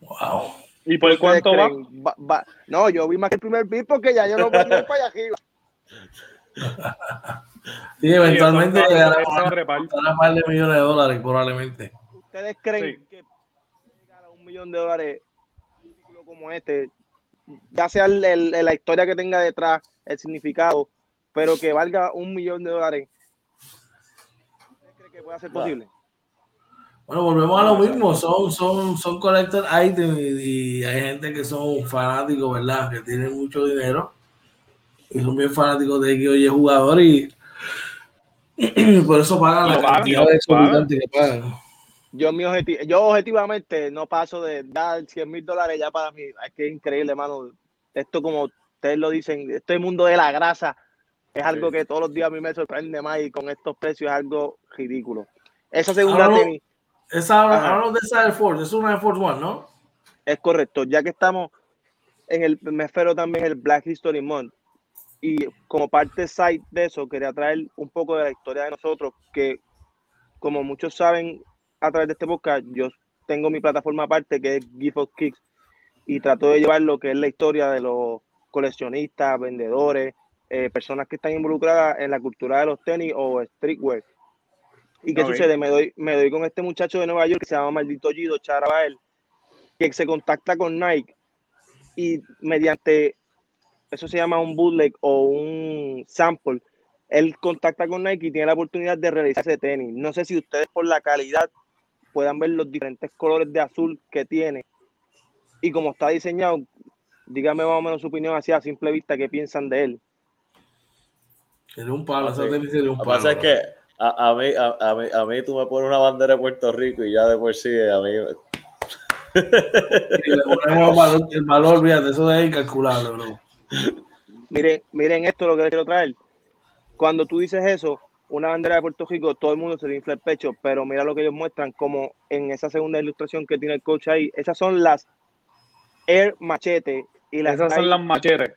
Wow. ¿Y por cuánto va? No, yo vi más que el primer beat porque ya yo no voy a ir para allá arriba. Sí, eventualmente llegará a un par de millones de dólares, probablemente. ¿Ustedes creen que llegar a un millón de dólares un como este, ya sea la historia que tenga detrás, el significado, pero que valga un millón de dólares, cree que puede ser posible? Bueno, volvemos a lo mismo, son, son, son collector items y, hay gente que son fanáticos, ¿verdad? Que tienen mucho dinero y son bien fanáticos de que oye jugador y por eso pagan la cantidad de que pagan. Yo, mi objetivo, yo objetivamente no paso de dar 100 mil dólares ya para mí. Es que es increíble, hermano. Esto como ustedes lo dicen, este mundo de la grasa es algo que todos los días a mí me sorprende más y con estos precios es algo ridículo. Esa segunda tenis. Esa, hablamos de esa Air Force, es una Air Force One, ¿no? Es correcto, ya que estamos en el, me espero también el Black History Month. Y como parte side de eso, quería traer un poco de la historia de nosotros, que como muchos saben a través de este podcast, yo tengo mi plataforma aparte que es Gift of Kicks y trato de llevar lo que es la historia de los coleccionistas, vendedores, eh, personas que están involucradas en la cultura de los tenis o streetwear. ¿Y qué sucede? Me doy, me doy con este muchacho de Nueva York que se llama Maldito Gido Charabael, que se contacta con Nike y mediante, eso se llama un bootleg o un sample, él contacta con Nike y tiene la oportunidad de realizar ese tenis. No sé si ustedes por la calidad puedan ver los diferentes colores de azul que tiene y como está diseñado, dígame más o menos su opinión así a simple vista, qué piensan de él. Sería un palo, esa tenis sería un palo. Lo que pasa es que a, a, mí, a, a, mí, a mí tú me pones una bandera de Puerto Rico y ya de por sí a mí... y le ponemos el valor, el valor, fíjate, eso es incalculable, bro. Miren, miren esto lo que les quiero traer. Cuando tú dices eso, una bandera de Puerto Rico, todo el mundo se le infla el pecho, pero mira lo que ellos muestran, como en esa segunda ilustración que tiene el coach ahí, esas son las Air Machete. Y las esas son las machetes.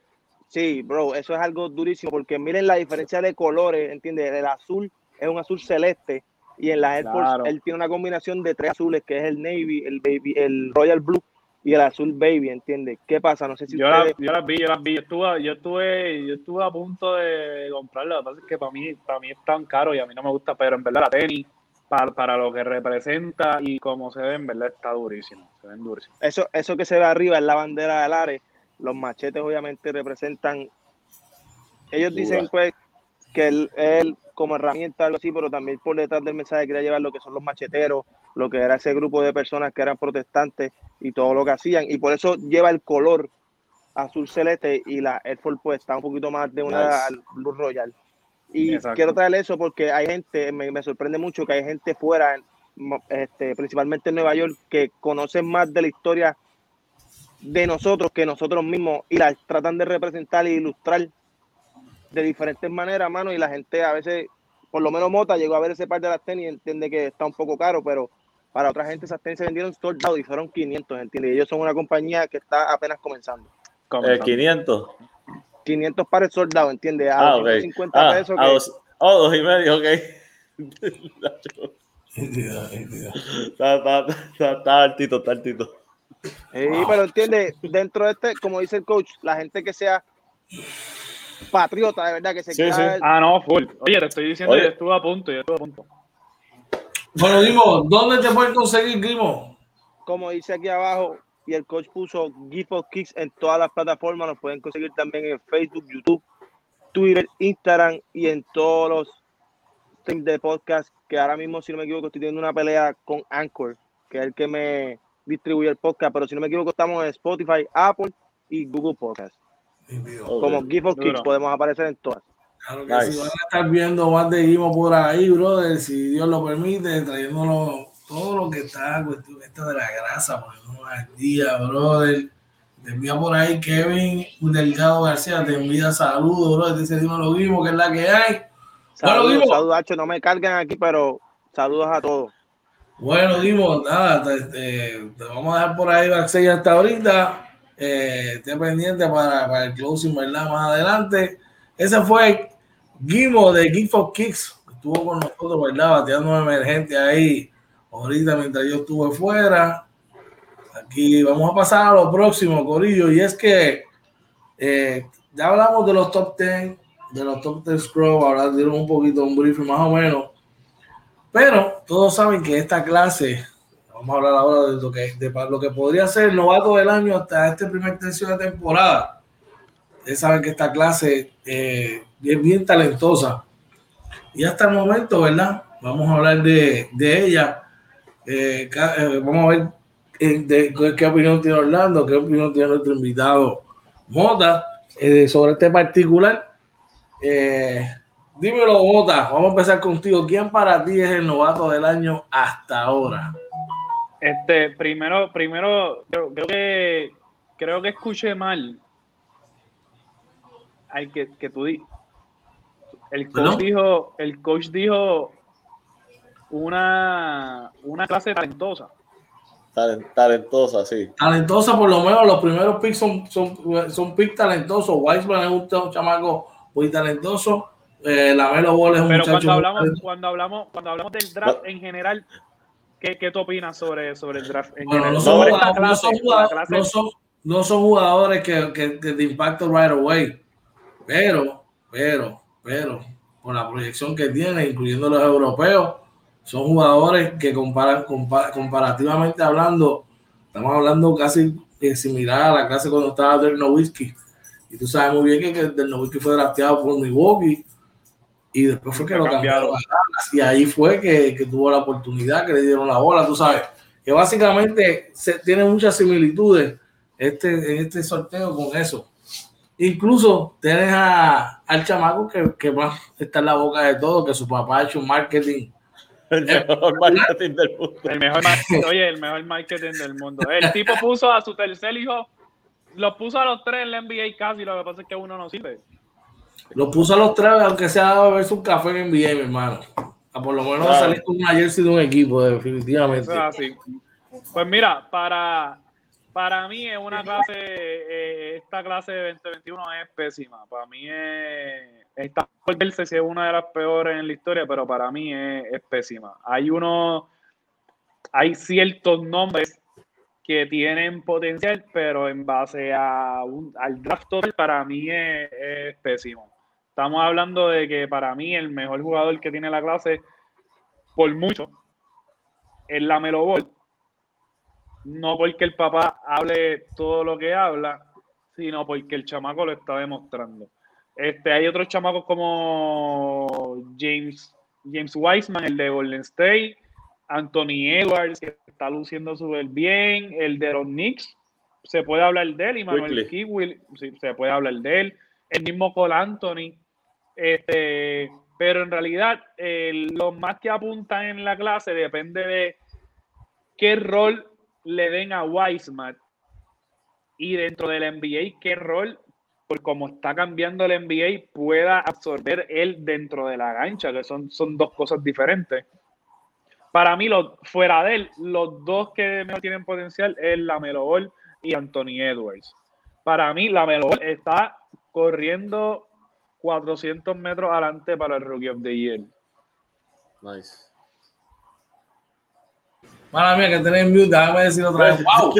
Sí, bro, eso es algo durísimo porque miren la diferencia de colores, ¿entiendes? El azul es un azul celeste y en la Air Force él tiene una combinación de tres azules que es el Navy, el Baby, el Royal Blue y el azul Baby, ¿entiendes? ¿Qué pasa? No sé si yo, las vi, yo las vi, yo estuve, yo estuve, yo estuve a punto de comprarla, lo que pasa es que para mí, para mí es tan caro y a mí no me gusta, pero en verdad la tenis para, lo que representa y cómo se ven, ¿verdad? Está durísimo. Se ven durísimos. Eso, eso que se ve arriba es la bandera del Ares. Los machetes obviamente representan. Ellos dicen pues que él, como herramienta, algo así, pero también por detrás del mensaje quería llevar lo que son los macheteros, lo que era ese grupo de personas que eran protestantes y todo lo que hacían. Y por eso lleva el color azul celeste y la Air Force pues está un poquito más de una Blue Royal. Y quiero traer eso porque hay gente, me, sorprende mucho que hay gente fuera, este, principalmente en Nueva York, que conocen más de la historia de nosotros que nosotros mismos y la tratan de representar e ilustrar de diferentes maneras, mano, y la gente a veces, por lo menos Mota llegó a ver ese par de las tenis y entiende que está un poco caro, pero para otra gente esas tenis se vendieron sold y fueron 500, ¿entiendes? Y ellos son una compañía que está apenas comenzando. Eh, 500. 500 pares soldados, ¿entiendes? A ah, 50 ah, pesos. A dos, oh, dos y medio, ok. está, está, está, está altito, está altito. Sí, pero entiende, dentro de este, como dice el coach, la gente que sea patriota, de verdad, que se sí, sí. Ah, no, full. Oye, te estoy diciendo, que estuve a punto, yo estuve a punto. Bueno, Grimo, ¿dónde te pueden conseguir, Grimo? Como dice aquí abajo, y el coach puso Gift of Kicks en todas las plataformas. Nos pueden conseguir también en Facebook, YouTube, Twitter, Instagram y en todos los streams de podcast. Que ahora mismo, si no me equivoco, estoy teniendo una pelea con Anchor, que es el que me distribuye el podcast. Pero si no me equivoco, estamos en Spotify, Apple y Google Podcast. Como Gift of Kicks podemos aparecer en todas. Claro que si van a estar viendo más de Gimo por ahí, brother, si Dios lo permite, trayéndolo todo lo que está, cuestión esta de la grasa, no al día, brother. Te envía por ahí Kevin Delgado García, te envía saludos, brother. Dice, dime lo mismo que es la que hay. Saludos, bueno, saludos, no me carguen aquí, pero saludos a todos. Bueno, Dimo, nada, te, vamos a dejar por ahí backstage hasta ahorita. Eh, esté pendiente para, el closing, ¿verdad? Más adelante. Ese fue Gimo de Gift of Kicks. Estuvo con nosotros, ¿verdad? Bateando emergente ahí ahorita mientras yo estuve fuera. Aquí vamos a pasar a lo próximo, Corillo, y es que eh, ya hablamos de los top 10, de los top 10 Scrub, ahora dieron un poquito un briefing más o menos, pero todos saben que esta clase, vamos a hablar ahora de lo que, de lo que podría ser el novato del año hasta este primer tercio de temporada. Ustedes saben que esta clase eh, es bien talentosa. Y hasta el momento, ¿verdad? Vamos a hablar de, de ella eh, eh, vamos a ver eh, qué opinión tiene Orlando, qué opinión tiene nuestro invitado Mota sobre este particular. Dímelo, Mota, vamos a empezar contigo. ¿Quién para ti es el novato del año hasta ahora? Este, primero, primero, creo, que creo que escuché mal. Al que, que tú di, el coach dijo, el coach dijo una, una clase talentosa. talentosa, sí. Talentosa, por lo menos los primeros picks son, son, son picks talentosos. Weisman es un, chamaco muy talentoso. Eh, la Melo Ball es un Pero cuando hablamos, cuando hablamos, cuando hablamos del draft en general, ¿qué, ¿qué, tú opinas sobre, sobre el draft en general? No son, jugadores, no, son jugadores que, que, que de impacto right away. Pero, pero, pero, con la proyección que tiene, incluyendo los europeos, son jugadores que comparan, comparativamente hablando, estamos hablando casi similar a la clase cuando estaba Del Nowitzki. Y tú sabes muy bien que, Del Nowitzki fue drafteado por Milwaukee y después fue que lo cambiaron y ahí fue que, que, tuvo la oportunidad, que le dieron la bola, tú sabes, que básicamente se, tiene muchas similitudes este, este sorteo con eso. Incluso tienes a, al chamaco que, que más está en la boca de todo, que su papá ha hecho un marketing el mejor marketing del mundo. El mejor marketing, oye, el mejor marketing del mundo. El tipo puso a su tercer hijo, los puso a los tres en la NBA casi, lo que pasa es que uno no sirve. Los puso a los tres, aunque sea a beberse un café en NBA, mi hermano. A por lo menos claro. salir con una jersey de un equipo, definitivamente. Pues mira, para, para mí es una clase, eh, esta clase de 2021 es pésima. Para mí es verse si es una de las peores en la historia, pero para mí es, pésima. Hay uno, hay ciertos nombres que tienen potencial, pero en base a al draft para mí es, pésimo. Estamos hablando de que para mí el mejor jugador que tiene la clase por mucho, es la Melo Ball. No porque el papá hable todo lo que habla, sino porque el chamaco lo está demostrando. Este, hay otros chamacos como James, James Wiseman, el de Golden State, Anthony Edwards, que está luciendo súper bien, el de los Knicks, se puede hablar de él, y Manuel Kiwi, se puede hablar de él, el mismo Cole Anthony, este, pero en realidad los más que apuntan en la clase depende de qué rol le den a Wiseman y dentro del NBA qué rol por cómo está cambiando el NBA, pueda absorber él dentro de la gancha, que son, son dos cosas diferentes. Para mí, fuera de él, los dos que mejor tienen potencial es la Melo y Anthony Edwards. Para mí, la Melo está corriendo 400 metros adelante para el Rookie of the Year. Nice. Mala mía, que tenés mute, déjame decir otra vez. ¡Wow!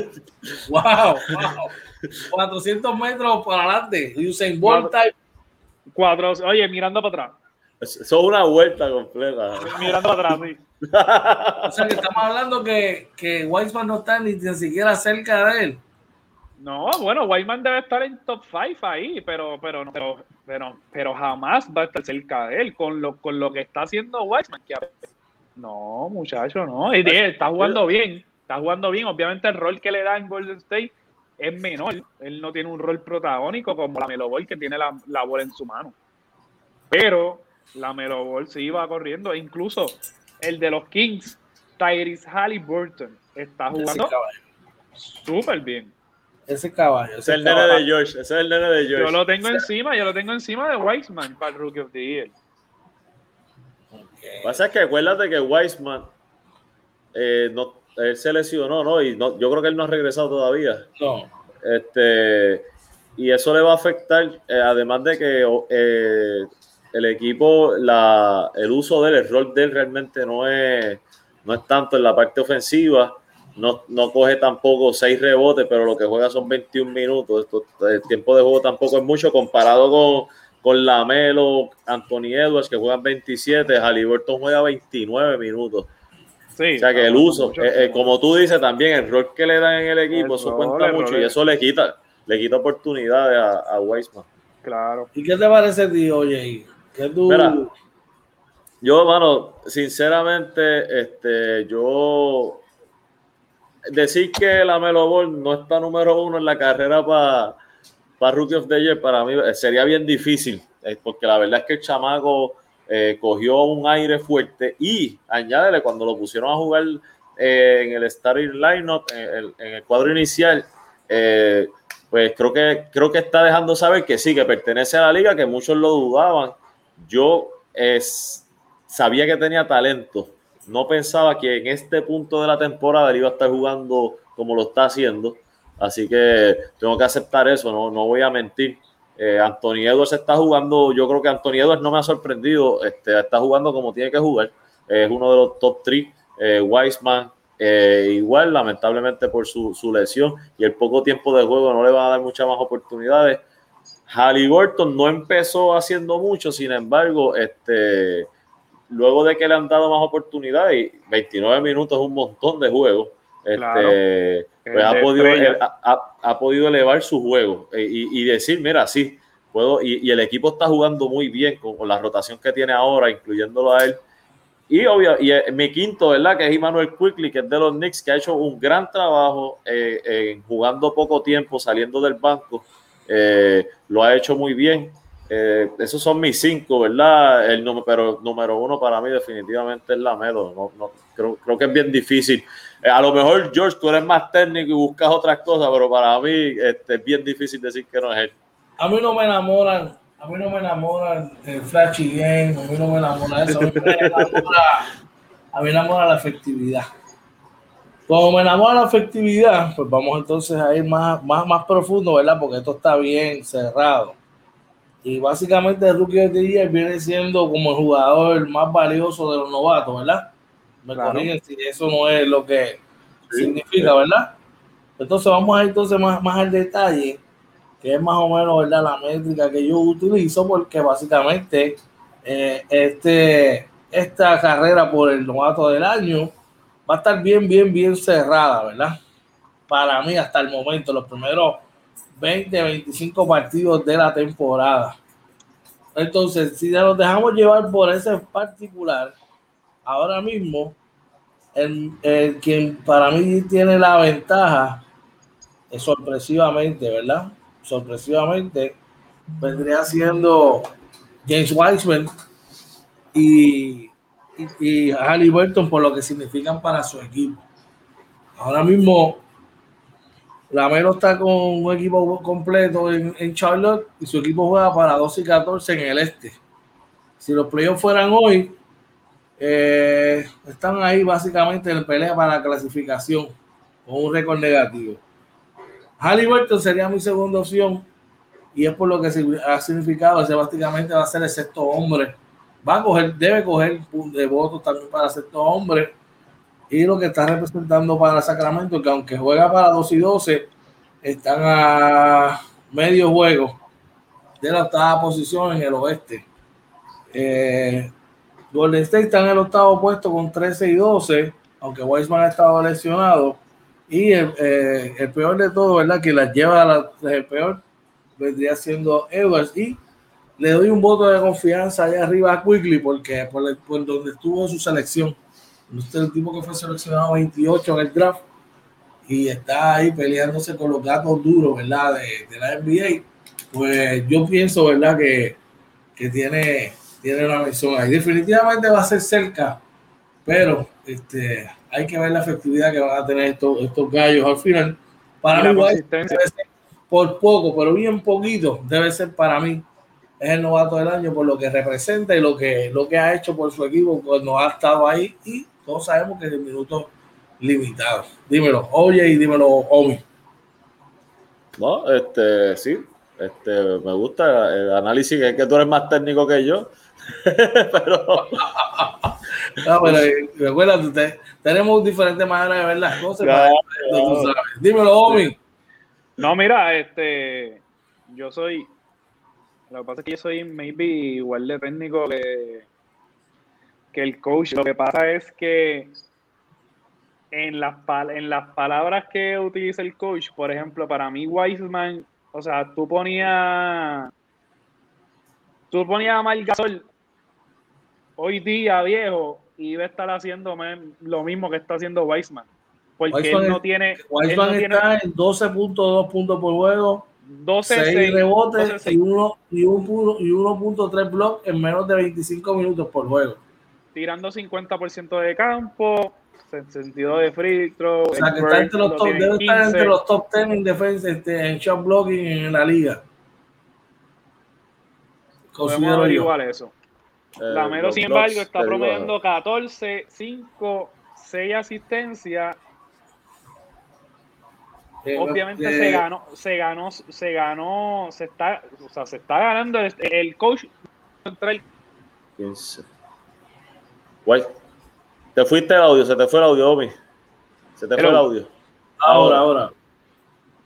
¡Wow! wow. 400 metros para adelante. Usain Bolt type. Cuatro, oye, mirando para atrás. Eso es una vuelta completa. Mirando para atrás, sí. o sea que estamos hablando que, que Weisman no está ni, siquiera cerca de él. No, bueno, Weisman debe estar en top 5 ahí, pero, pero, pero, pero, pero jamás va a estar cerca de él con lo, con lo que está haciendo Weisman. no, muchacho, no. Está jugando bien, está jugando bien. Obviamente el rol que le da en Golden State es menor. Él no tiene un rol protagónico como la Melo Ball que tiene la, la bola en su mano. Pero la Melo Ball se iba corriendo. E incluso el de los Kings, Tyrese Halliburton, está jugando súper bien. Ese caballo. Ese es el nene de George. Ese es el nene de George. Yo lo tengo encima, yo lo tengo encima de Weisman para el Rookie of the Year. Okay. Pasa que acuérdate que Weisman eh, no, él se lesionó, ¿no? Y no, yo creo que él no ha regresado todavía. No. Este, y eso le va a afectar, eh, además de que eh, el equipo, la, el uso del el rol de él realmente no es, no es tanto en la parte ofensiva. No, no coge tampoco seis rebotes, pero lo que juega son 21 minutos. el tiempo de juego tampoco es mucho comparado con, con Lamelo, Anthony Edwards, que juegan 27, Halliburton juega 29 minutos o sea que el uso, eh, eh, como tú dices también, el rol que le dan en el equipo, eso cuenta mucho y eso le quita, le quita oportunidades a, a Weisman. Claro. ¿Y qué te parece tío, oye? ¿Qué tú... yo, mano, sinceramente, este, yo decir que la Melo Ball no está número uno en la carrera para para Rookie of the Year, para mí eh, sería bien difícil, porque la verdad es que el chamaco eh, cogió un aire fuerte y añádele cuando lo pusieron a jugar eh, en el starting lineup, en el, cuadro inicial, eh, pues creo que, creo que está dejando saber que sí, que pertenece a la liga, que muchos lo dudaban. Yo sabía que tenía talento, no pensaba que en este punto de la temporada iba a estar jugando como lo está haciendo. Así que tengo que aceptar eso, no, no voy a mentir. Eh, Anthony Edwards está jugando, yo creo que Anthony Edwards no me ha sorprendido, este, está jugando como tiene que jugar, es uno de los top 3, eh, Wiseman eh, igual, lamentablemente por su, lesión y el poco tiempo de juego no le va a dar muchas más oportunidades. Halliburton no empezó haciendo mucho, sin embargo, este, luego de que le han dado más oportunidades, 29 minutos es un montón de juego, este, pues ha, podido, ha, podido, elevar su juego eh, y, decir, mira, sí, puedo, y, el equipo está jugando muy bien con, la rotación que tiene ahora, incluyéndolo a él. Y, obvio, y eh, mi quinto, ¿verdad? Que es Emmanuel Quickly, que es de los Knicks, que ha hecho un gran trabajo eh, jugando poco tiempo, saliendo del banco. lo ha hecho muy bien. Esos son mis cinco, ¿verdad? El número, pero número uno para mí definitivamente es la No, no, creo, creo que es bien difícil. Eh, a lo mejor, George, tú eres más técnico y buscas otras cosas, pero para mí este, es bien difícil decir que no es él. A mí no me enamoran, a mí no me enamoran el flashy game, a mí no me enamora eso, a mí me enamora, a mí enamora la efectividad. Como me enamora la efectividad, pues vamos entonces a ir más, más, más profundo, ¿verdad? Porque esto está bien cerrado. Y básicamente el rookie de día viene siendo como el jugador más valioso de los novatos, ¿verdad? me corrigen si eso no es lo que significa, ¿verdad? Entonces vamos a ir entonces más, más al detalle, que es más o menos, ¿verdad? La métrica que yo utilizo, porque básicamente eh, este, esta carrera por el novato del año va a estar bien, bien, bien cerrada, ¿verdad? Para mí hasta el momento, los primeros 20, 25 partidos de la temporada. Entonces, si nos dejamos llevar por ese particular, ahora mismo, el, el quien para mí tiene la ventaja, es sorpresivamente, ¿verdad? Sorpresivamente, vendría siendo James Wiseman y, y, Halliburton por lo que significan para su equipo. Ahora mismo, Lamelo está con un equipo completo en, en, Charlotte y su equipo juega para 12 y 14 en el este. Si los playoffs fueran hoy, eh, están ahí básicamente en pelea para la clasificación con un récord negativo. Halliburton sería mi segunda opción y es por lo que ha significado, ese básicamente va a ser el sexto hombre. Va a coger, debe coger de votos también para sexto hombre. Y lo que está representando para Sacramento, que aunque juega para 2 y 12, están a medio juego de la octava posición en el oeste. Eh, Golden State está en el octavo puesto con 13 y 12, aunque Weisman ha estado lesionado. Y el, eh, peor de todo, ¿verdad? Que las lleva a la, el peor vendría siendo Edwards y le doy un voto de confianza allá arriba a Quickly porque por, por donde estuvo su selección. Usted el tipo que fue seleccionado 28 en el draft y está ahí peleándose con los gatos duros, ¿verdad? De, de la NBA. Pues yo pienso, ¿verdad? Que, que tiene, tiene una misión ahí. Definitivamente va a ser cerca, pero este, hay que ver la efectividad que van a tener estos, estos gallos al final. Para mí, por poco, pero bien poquito, debe ser para mí. Es el novato del año por lo que representa y lo que, lo que ha hecho por su equipo cuando ha estado ahí. Y todos sabemos que es el minuto limitado. Dímelo, oye, y dímelo, Omi. No, este, sí, este, me gusta el análisis, que es que tú eres más técnico que yo. pero. no, pero eh, recuerda, tenemos diferentes maneras de ver las cosas. Dímelo, Omi. No, mira, este, yo soy, lo que pasa es que yo soy maybe igual de técnico que, que el coach. Lo que pasa es que en las, en las palabras que utiliza el coach, por ejemplo, para mí Wiseman, o sea, tú ponías, tú ponías a Margasol hoy día viejo y iba a estar haciendo lo mismo que está haciendo Wiseman. Porque él no tiene. Wiseman está en 12.2 puntos por juego, 12, 6, rebotes y 1.3 blocks en menos de 25 minutos por juego. Tirando 50% de campo, sentido de free throw. O sea, que está entre los top, debe estar entre los top 10 en defensa, este, en shot blocking en la liga. Considero igual eso. Eh, sin embargo, está promediando 14, 5, 6 asistencias Obviamente se ganó, se ganó, se ganó, se está, o sea, se está ganando el, coach central. Guay. Te fuiste el audio, se te fue el audio, Omi. Se te fue el audio. Ahora, ahora.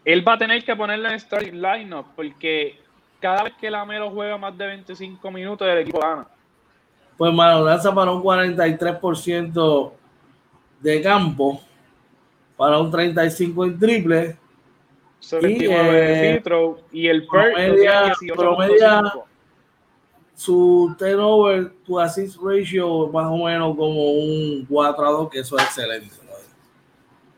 Él va a tener que ponerle en starting lineup porque cada vez que la Melo juega más de 25 minutos, el equipo gana. Pues mano, lanza para un 43% de campo para un 35 en triple. Y, eh, y el promedia, promedia su turnover to assist ratio más o menos como un 4 a 2, que eso es excelente.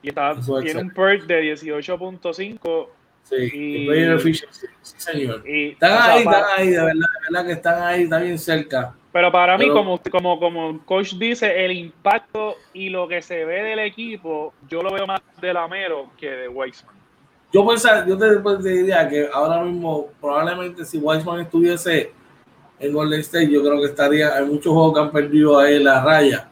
Y está, tiene un PERT de 18.5. Sí, y, sí, señor. están ahí, están ahí, de verdad, de verdad que están ahí, está bien cerca. Pero para mí, como, como, como coach dice, el impacto y lo que se ve del equipo, yo lo veo más de Lamero que de Weissman. Yo, pensaba, yo te, diría que ahora mismo, probablemente si Weissman estuviese en Golden State, yo creo que estaría, hay muchos juegos que han perdido ahí la raya,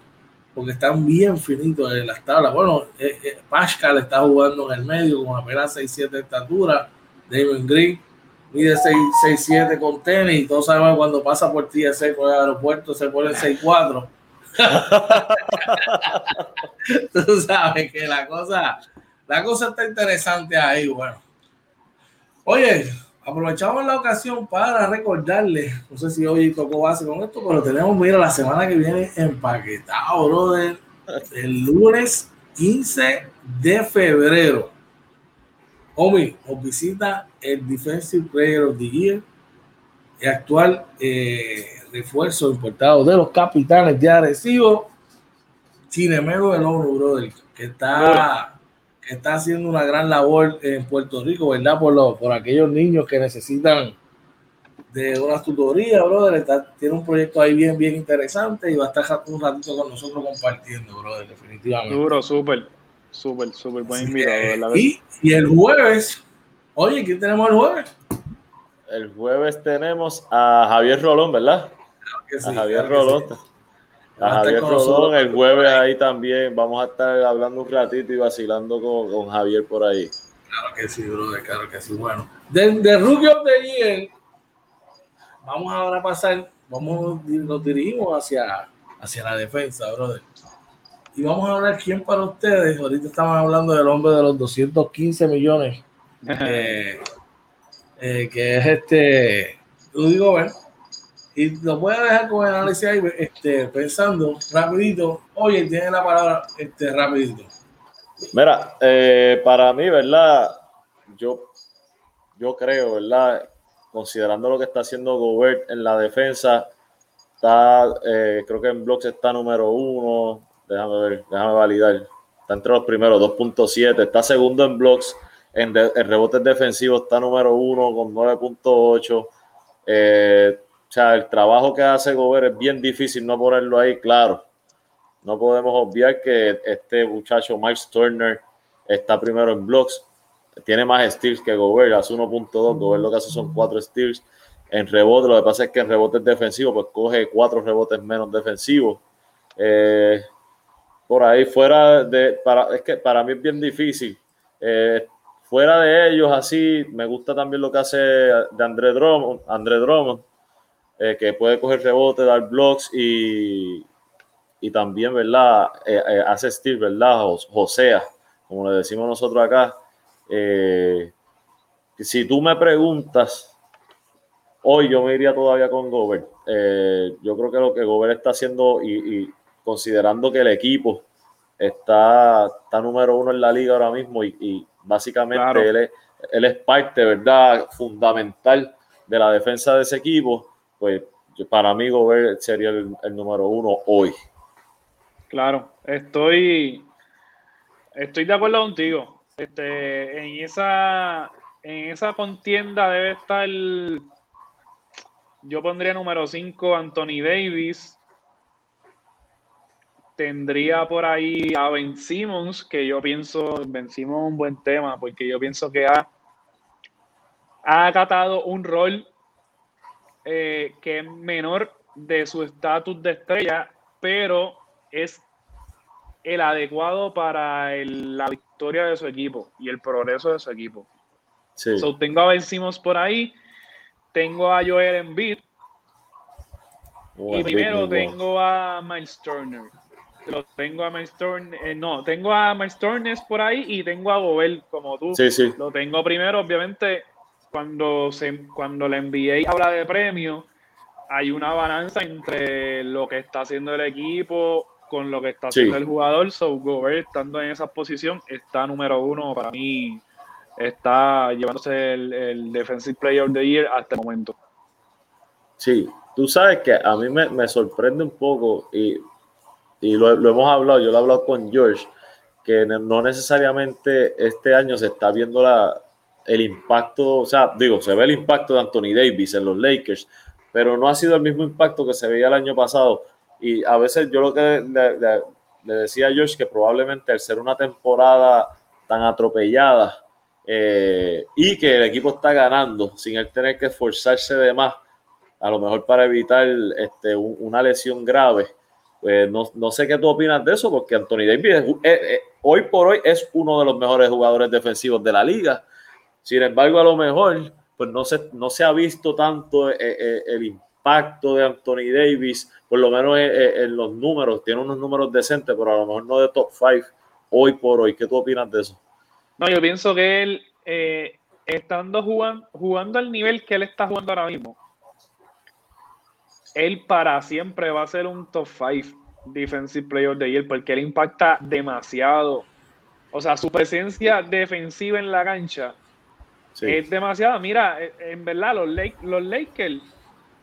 porque están bien finitos en las tablas. Bueno, eh, eh, Pascal está jugando en el medio con apenas 6-7 de estatura, David Green mide 6'7 con tenis y todos sabemos cuando pasa por TSA por el aeropuerto se pone 6'4. Tú sabes que la cosa, la cosa está interesante ahí, bueno. Oye, aprovechamos la ocasión para recordarles, no sé si hoy tocó base con esto, pero tenemos, mira, la semana que viene empaquetado, brother, el lunes 15 de febrero. Omi, nos visita el Defensive Player of the Year, el actual eh, refuerzo importado de los capitanes de Arecibo, Chinemego del ONU, brother, que está que está haciendo una gran labor en Puerto Rico, ¿verdad? Por, lo, por aquellos niños que necesitan de una tutoría, brother. tiene un proyecto ahí bien, bien interesante y va a estar un ratito con nosotros compartiendo, brother, definitivamente. Duro, súper, súper, súper buen invitado. Y, y el jueves, oye, ¿quién tenemos el jueves? El jueves tenemos a Javier Rolón, ¿verdad? a Javier Rolón. A Javier Rodón, el jueves ahí también. Vamos a estar hablando un ratito y vacilando con, Javier por ahí. Claro que sí, brother, claro que sí. Bueno, de, de Rookie of the vamos ahora a pasar, vamos, nos dirigimos hacia, hacia la defensa, brother. Y vamos a hablar quién para ustedes. Ahorita estamos hablando del hombre de los 215 millones, eh, eh, que es este Rudy Gobert y lo voy a dejar con el análisis ahí, este, pensando rapidito. Oye, tiene la palabra este, rapidito. Mira, eh, para mí, ¿verdad? Yo, yo creo, ¿verdad? Considerando lo que está haciendo Gobert en la defensa, está, eh, creo que en blocks está número uno. Déjame ver, déjame validar. Está entre los primeros, 2.7. Está segundo en blocks. En, en, rebotes está número uno con 9.8. Eh, o sea, el trabajo que hace Gobert es bien difícil no ponerlo ahí, claro. No podemos obviar que este muchacho Mike Turner está primero en blocks. Tiene más steals que Gobert, hace 1.2. Gobert lo que hace son 4 steals. En rebote, lo que pasa es que en rebotes defensivos, pues coge 4 rebotes menos defensivos. Eh, por ahí fuera de. Para, es que para mí es bien difícil. Eh, fuera de ellos, así, me gusta también lo que hace de André Drummond. André Drummond eh, que puede coger rebote, dar blocks y, y también, ¿verdad? Eh, eh, hace Steve, ¿verdad? Josea, como le decimos nosotros acá. si tú me preguntas, hoy yo me iría todavía con Gobert. yo creo que lo que Gobert está haciendo y, considerando que el equipo está, está, número uno en la liga ahora mismo y, básicamente él, es, él es parte, ¿verdad? Fundamental de la defensa de ese equipo pues para mí Gobert sería el, número uno hoy. Claro, estoy, estoy de acuerdo contigo. Este, en esa, en esa contienda debe estar, yo pondría número 5 Anthony Davis. Tendría por ahí a Ben Simmons, que yo pienso, Ben Simmons un buen tema, porque yo pienso que ha, ha acatado un rol eh, que es menor de su estatus de estrella, pero es el adecuado para la victoria de su equipo y el progreso de su equipo. Sí. tengo a Ben por ahí, tengo a Joel Embiid y primero tengo a Miles Turner. Lo tengo a Miles Turner, eh, no, tengo a Miles Turner por ahí y tengo a Gobel como tú. Sí, sí. Lo tengo primero, obviamente, cuando, se, cuando la NBA habla de premio, hay una balanza entre lo que está haciendo el equipo con lo que está haciendo el jugador. So, Gobert, estando en esa posición, está número uno para mí. Está llevándose el, Defensive Player of the Year hasta el momento. Sí, tú sabes que a mí me, sorprende un poco y, y lo, lo, hemos hablado, yo lo he hablado con George, que no necesariamente este año se está viendo la, el impacto, o sea, digo, se ve el impacto de Anthony Davis en los Lakers, pero no ha sido el mismo impacto que se veía el año pasado. Y a veces yo lo que le, decía a Josh que probablemente al ser una temporada tan atropellada eh, y que el equipo está ganando sin él tener que esforzarse de más, a lo mejor para evitar este, una lesión grave. Pues no, no, sé qué tú opinas de eso, porque Anthony Davis eh, eh, hoy por hoy es uno de los mejores jugadores defensivos de la liga sin embargo, a lo mejor, pues no se, no se ha visto tanto eh, eh, el impacto de Anthony Davis, por lo menos eh, en, los números, tiene unos números decentes, pero a lo mejor no de top 5 hoy por hoy. ¿Qué tú opinas de eso? No, yo pienso que él estando jugando, jugando al nivel que él está jugando ahora mismo, él para siempre va a ser un top 5 defensive player de year porque él impacta demasiado. O sea, su presencia defensiva en la cancha es demasiado. Mira, en verdad, los, los Lakers,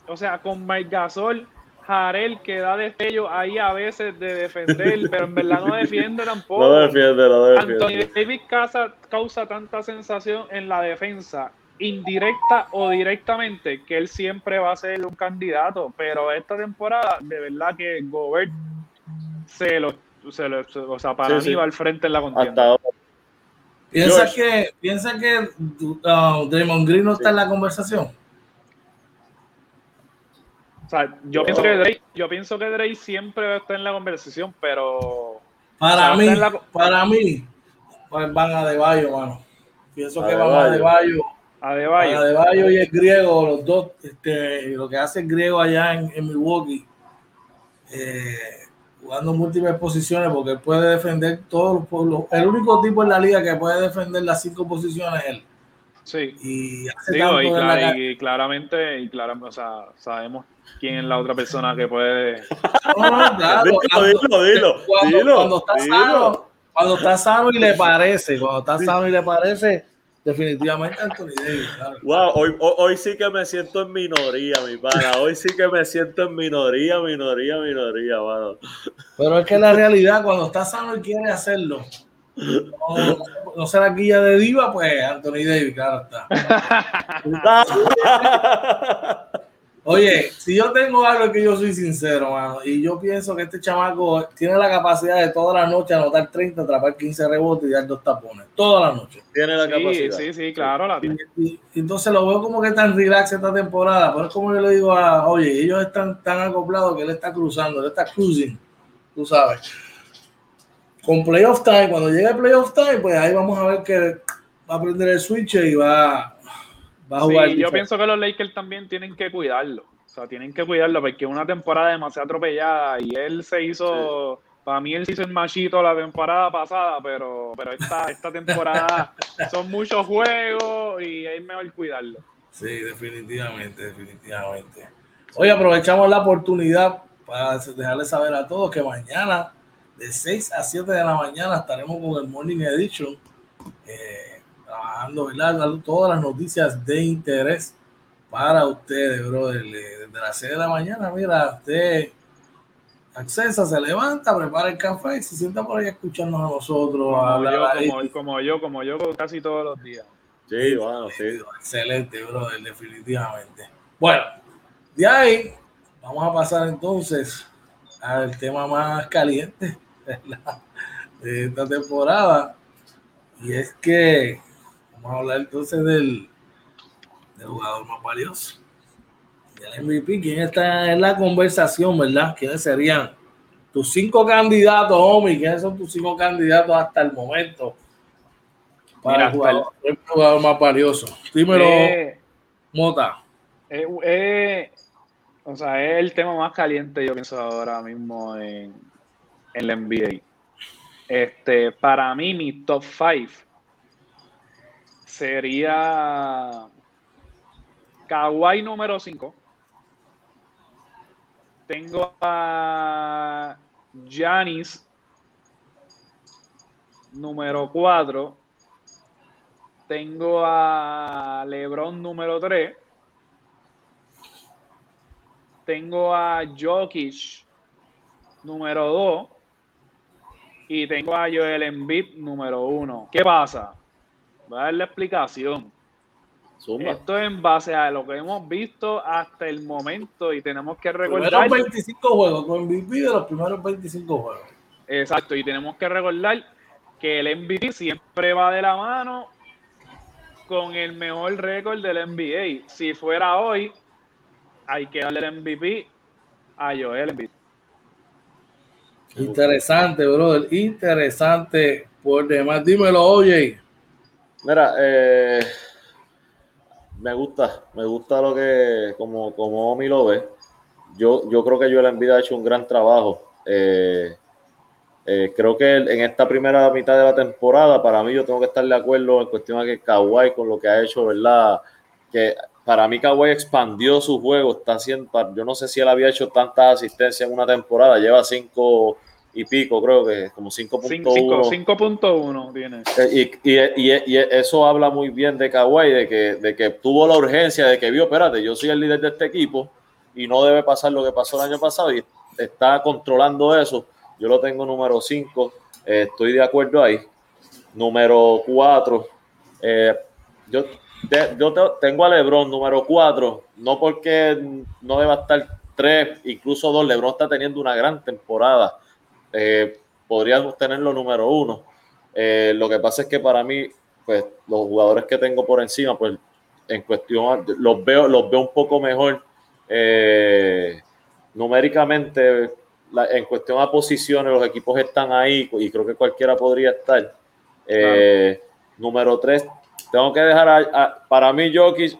o sea, con Mike Gasol Jarel que da destello ahí a veces de defender, pero en verdad no defiende tampoco. No defiende, no defiende. Anthony Davis causa, causa tanta sensación en la defensa, indirecta o directamente, que él siempre va a ser un candidato. Pero esta temporada, de verdad que Gobert se lo, se lo o sea, para mí va al frente en la contienda. ¿Piensa que, piensa que uh, Draymond Green no está en la conversación? O sea, yo pienso que Drake, yo pienso que Drake siempre está en la conversación, pero para mí, para mí, pues van a De Bayo, mano. Pienso que van a De Bayo. A De Bayo. A De Bayo y el griego, los dos, este, lo que hace el griego allá en, en Milwaukee, eh, jugando múltiples posiciones, porque él puede defender todos los, el único tipo en la liga que puede defender las cinco posiciones es él. Sí. Y, Digo, y, claramente, y claramente, o sea, sabemos quién es la otra persona que puede. No, claro, dilo, dilo, cuando, cuando, está Sano, cuando está sano y le parece, cuando está sano y le parece, definitivamente Anthony Davis. Wow, hoy, hoy, sí que me siento en minoría, mi pana. Hoy sí que me siento en minoría, minoría, minoría, mano. Pero es que la realidad, cuando está sano y quiere hacerlo, no, no será guía de diva, pues Anthony Davis, claro está. Oye, si yo tengo algo que yo soy sincero, mano, y yo pienso que este chamaco tiene la capacidad de toda la noche anotar 30, atrapar 15 rebotes y dar dos tapones. Toda la noche. Tiene la capacidad. Sí, sí, claro. La y, entonces lo veo como que tan relax esta temporada. Pero es como yo le digo a, oye, ellos están tan acoplados que él está cruzando, él está cruising, tú sabes con playoff time, cuando llegue el playoff time, pues ahí vamos a ver que va a prender el switch y va, va a jugar. Sí, yo pienso que los Lakers también tienen que cuidarlo. O sea, tienen que cuidarlo porque es una temporada demasiado atropellada y él se hizo, para mí él se hizo el machito la temporada pasada, pero, pero esta, esta temporada son muchos juegos y es mejor cuidarlo. Sí, definitivamente, definitivamente. Hoy aprovechamos la oportunidad para dejarles saber a todos que mañana de 6 a 7 de la mañana estaremos con el Morning Edition, eh, trabajando, ¿verdad? Todas las noticias de interés para ustedes, bro. Desde las 6 de la mañana, mira, usted accesa, se levanta, prepara el café y se sienta por ahí a escucharnos a nosotros. Como, a yo, como, como, yo, como yo, casi todos los días. Sí, bueno, sí. Excelente, bro, definitivamente. Bueno, de ahí vamos a pasar entonces al tema más caliente de esta temporada. Y es que vamos a hablar entonces del, del jugador más valioso, del MVP. ¿Quién está en la conversación, verdad? ¿Quiénes serían tus cinco candidatos, Omi? ¿Quiénes son tus cinco candidatos hasta el momento para el, jugador, más valioso? Dímelo, eh, Mota. Eh, eh, o sea, es el tema más caliente, yo pienso ahora mismo en, en la NBA. Este, para mí, mi top 5 sería Kawhi número 5. Tengo a Janis número 4. Tengo a LeBron número 3. Tengo a Jokic número 2 y tengo a Joel Embiid número uno. ¿Qué pasa? Voy a dar la explicación. Esto es en base a lo que hemos visto hasta el momento y tenemos que recordar. 25 juegos con MVP de los primeros 25 juegos. Exacto, y tenemos que recordar que el MVP siempre va de la mano con el mejor récord del NBA. Si fuera hoy, hay que darle el MVP a Joel Embiid. Interesante, brother. Interesante por demás. Dímelo, oye. Mira, eh, me gusta, me gusta lo que, como, como Omi lo ve. Yo, yo creo que la envidia ha hecho un gran trabajo. Eh, Eh, creo que en esta primera mitad de la temporada, para mí, yo tengo que estar de acuerdo en cuestión de que Kawhi, con lo que ha hecho, ¿verdad? Que para mí Kawhi expandió su juego, está haciendo, yo no sé si él había hecho tantas asistencias en una temporada, lleva cinco y pico, creo que como 5.1. 5.1 tiene. Eh, y, y, y, y, eso habla muy bien de Kawhi, de que, de que tuvo la urgencia, de que vio, espérate, yo soy el líder de este equipo y no debe pasar lo que pasó el año pasado y está controlando eso. Yo lo tengo número 5, eh, estoy de acuerdo ahí. Número 4, eh, yo, yo tengo a Lebron número 4, no porque no deba estar 3, incluso 2, Lebron está teniendo una gran temporada. Eh, tenerlo número 1. Eh, lo que pasa es que para mí, pues los jugadores que tengo por encima, pues en cuestión, los veo, los veo un poco mejor eh, numéricamente, en cuestión a posiciones, los equipos están ahí y creo que cualquiera podría estar. Eh, número 3, tengo que dejar para mí Jokic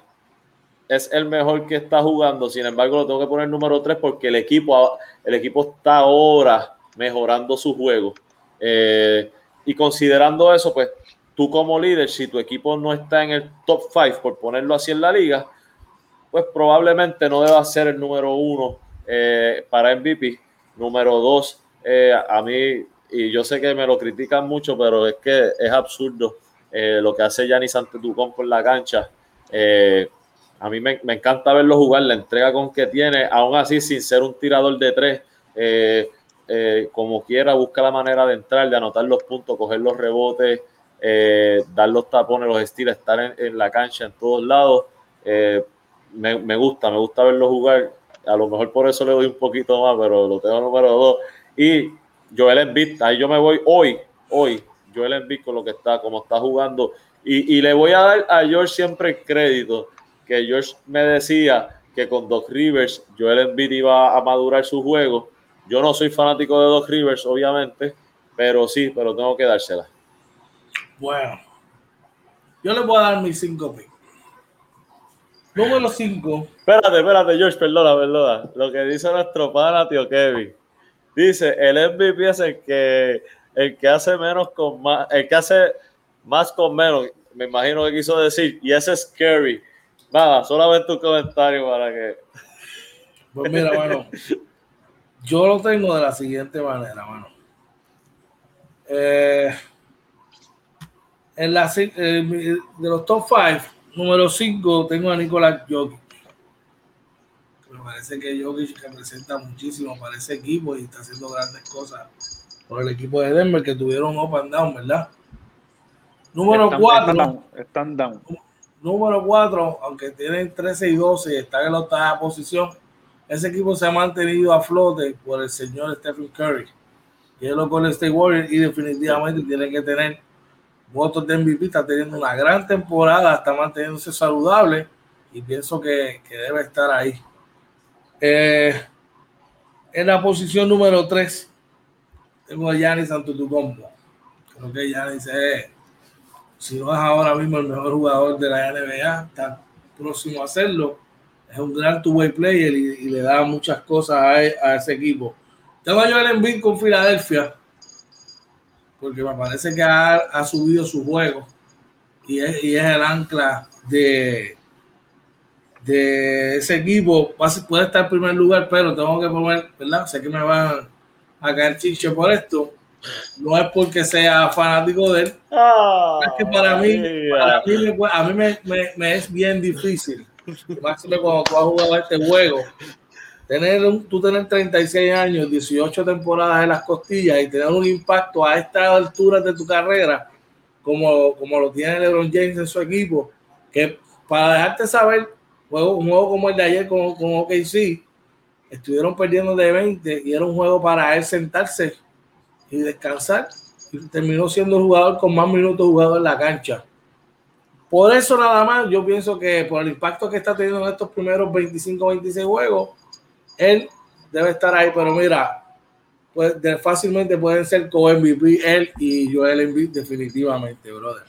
es el mejor que está jugando, sin embargo lo tengo que poner número 3 porque el equipo, el equipo está ahora mejorando su juego. Eh, y considerando eso, pues tú como líder, si tu equipo no está en el top 5, por ponerlo así en la liga, pues probablemente no deba ser el número uno eh, para MVP. Número dos, eh, a mí, y yo sé que me lo critican mucho, pero es que es absurdo lo que hace Giannis Antetokounmpo en la cancha. a mí me, encanta verlo jugar, la entrega con que tiene, aún así sin ser un tirador de tres, como quiera, busca la manera de entrar, de anotar los puntos, coger los rebotes, dar los tapones, los estilos, estar en, en, la cancha en todos lados me, gusta, me gusta verlo jugar. A lo mejor por eso le doy un poquito más, pero lo tengo número dos. Y Joel Embiid, ahí yo me voy hoy, hoy, Joel Embiid con lo que está, como está jugando. Y, y le voy a dar a George siempre el crédito, que George me decía que con Doc Rivers Joel Embiid iba a madurar su juego. Yo no soy fanático de Doc Rivers, obviamente, pero sí, pero tengo que dársela. Bueno, yo le voy a dar mis cinco picks. Número 5. Espérate, espérate, George, perdona, perdona. Lo que dice nuestro pana, tío Kevin. Dice, el MVP es el que, el que hace menos con más, el que hace más con menos. Me imagino que quiso decir, y ese es scary. Nada, solamente un comentario para que. Pues mira, bueno, yo lo tengo de la siguiente manera, mano. Eh, en la, eh, de los top 5, Número 5 tengo a Nicolás Jokic. Me parece que Jokic representa muchísimo para ese equipo y está haciendo grandes cosas por el equipo de Denver que tuvieron up and down, ¿verdad? Número 4. Están down. Número 4, aunque tienen 13 y 12 y están en la octava posición, ese equipo se ha mantenido a flote por el señor Stephen Curry. Y es lo con State Warriors y definitivamente tienen que tener votos de MVP, está teniendo una gran temporada, está manteniéndose saludable y pienso que, debe estar ahí. Eh, en la posición número 3 tengo a Giannis Antetokounmpo. Creo que Giannis es, si no es ahora mismo el mejor jugador de la NBA, está próximo a hacerlo. Es un gran two-way player y, le da muchas cosas a, a, ese equipo. Tengo a Joel Embiid con Filadelfia porque me parece que ha, subido su juego y es, el ancla de, de ese equipo. Puede estar en primer lugar, pero tengo que poner, ¿verdad? Sé que me van a caer chicho por esto. No es porque sea fanático de él. es que para mí, para mí a mí me, me, es bien difícil. Máximo cuando tú has jugado este juego tener un, tú tener 36 años, 18 temporadas en las costillas y tener un impacto a esta altura de tu carrera, como, como lo tiene LeBron James en su equipo, que para dejarte saber, juego, un juego como el de ayer con, con OKC, estuvieron perdiendo de 20 y era un juego para él sentarse y descansar. Y terminó siendo el jugador con más minutos jugado en la cancha. Por eso nada más, yo pienso que por el impacto que está teniendo en estos primeros 25, 26 juegos, él debe estar ahí, pero mira, pues fácilmente pueden ser co-MVP él y Joel Embiid definitivamente, brother.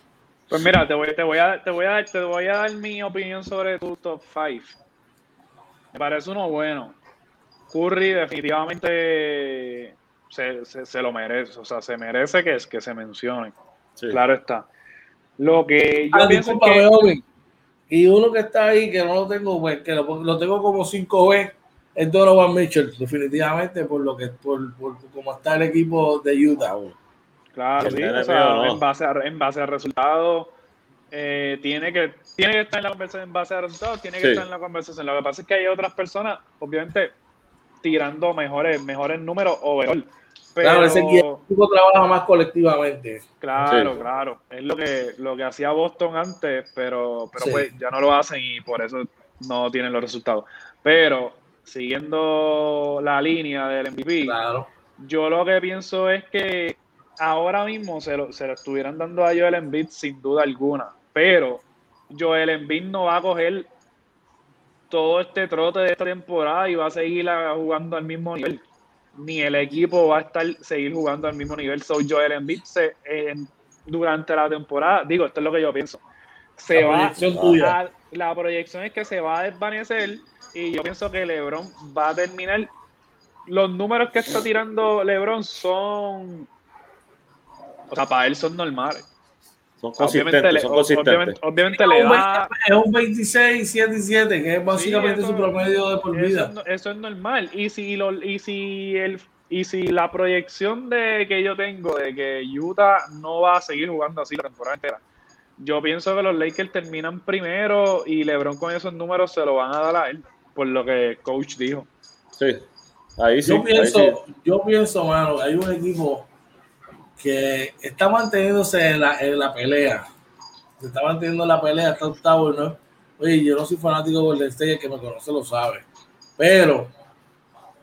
Pues mira, te voy, te voy, a, te voy, a, te voy a dar mi opinión sobre tu top 5. Me parece uno bueno. Curry definitivamente se, se, lo merece, o sea, se merece que, que se mencione. Claro está. Lo que yo ah, pienso que... Y uno que está ahí, que no lo tengo, pues, que lo, tengo como 5B, es Donovan Mitchell, definitivamente, por lo que, por, por, como está el equipo de Utah. Claro, sí, o sea, en base a, en base a resultados, eh, tiene, que, tiene que estar en la conversación en base a resultados, tiene que estar en la conversación. Lo que pasa es que hay otras personas, obviamente, tirando mejores, mejores números Claro, ese equipo trabaja más colectivamente. Claro, claro. Es lo que, lo que hacía Boston antes, pero, pero pues ya no lo hacen y por eso no tienen los resultados. Pero siguiendo la línea del MVP, yo lo que pienso es que ahora mismo se lo, se lo estuvieran dando a Joel Embiid sin duda alguna, pero Joel Embiid no va a coger todo este trote de esta temporada y va a seguir jugando al mismo nivel ni el equipo va a estar seguir jugando al mismo nivel. So Joel Embiid se, durante la temporada, digo, esto es lo que yo pienso. Se la va proyección la proyección es que se va a desvanecer y yo pienso que LeBron va a terminar. Los números que está tirando LeBron son, o sea, para él son normales. Son consistentes, obviamente, le da... Es un 26, 7 y 7, que es básicamente su promedio de por vida. Eso, es normal. Y si, lo, y, si el, y si la proyección de que yo tengo de que Utah no va a seguir jugando así la temporada entera, yo pienso que los Lakers terminan primero y LeBron con esos números se lo van a dar a él, por lo que coach dijo. Sí, ahí sí. Yo pienso, yo pienso, mano, hay un equipo que está manteniéndose en la, en la pelea. Se está manteniendo la pelea, está octavo, ¿no? Oye, yo no soy fanático de Golden State, el que me conoce lo sabe. Pero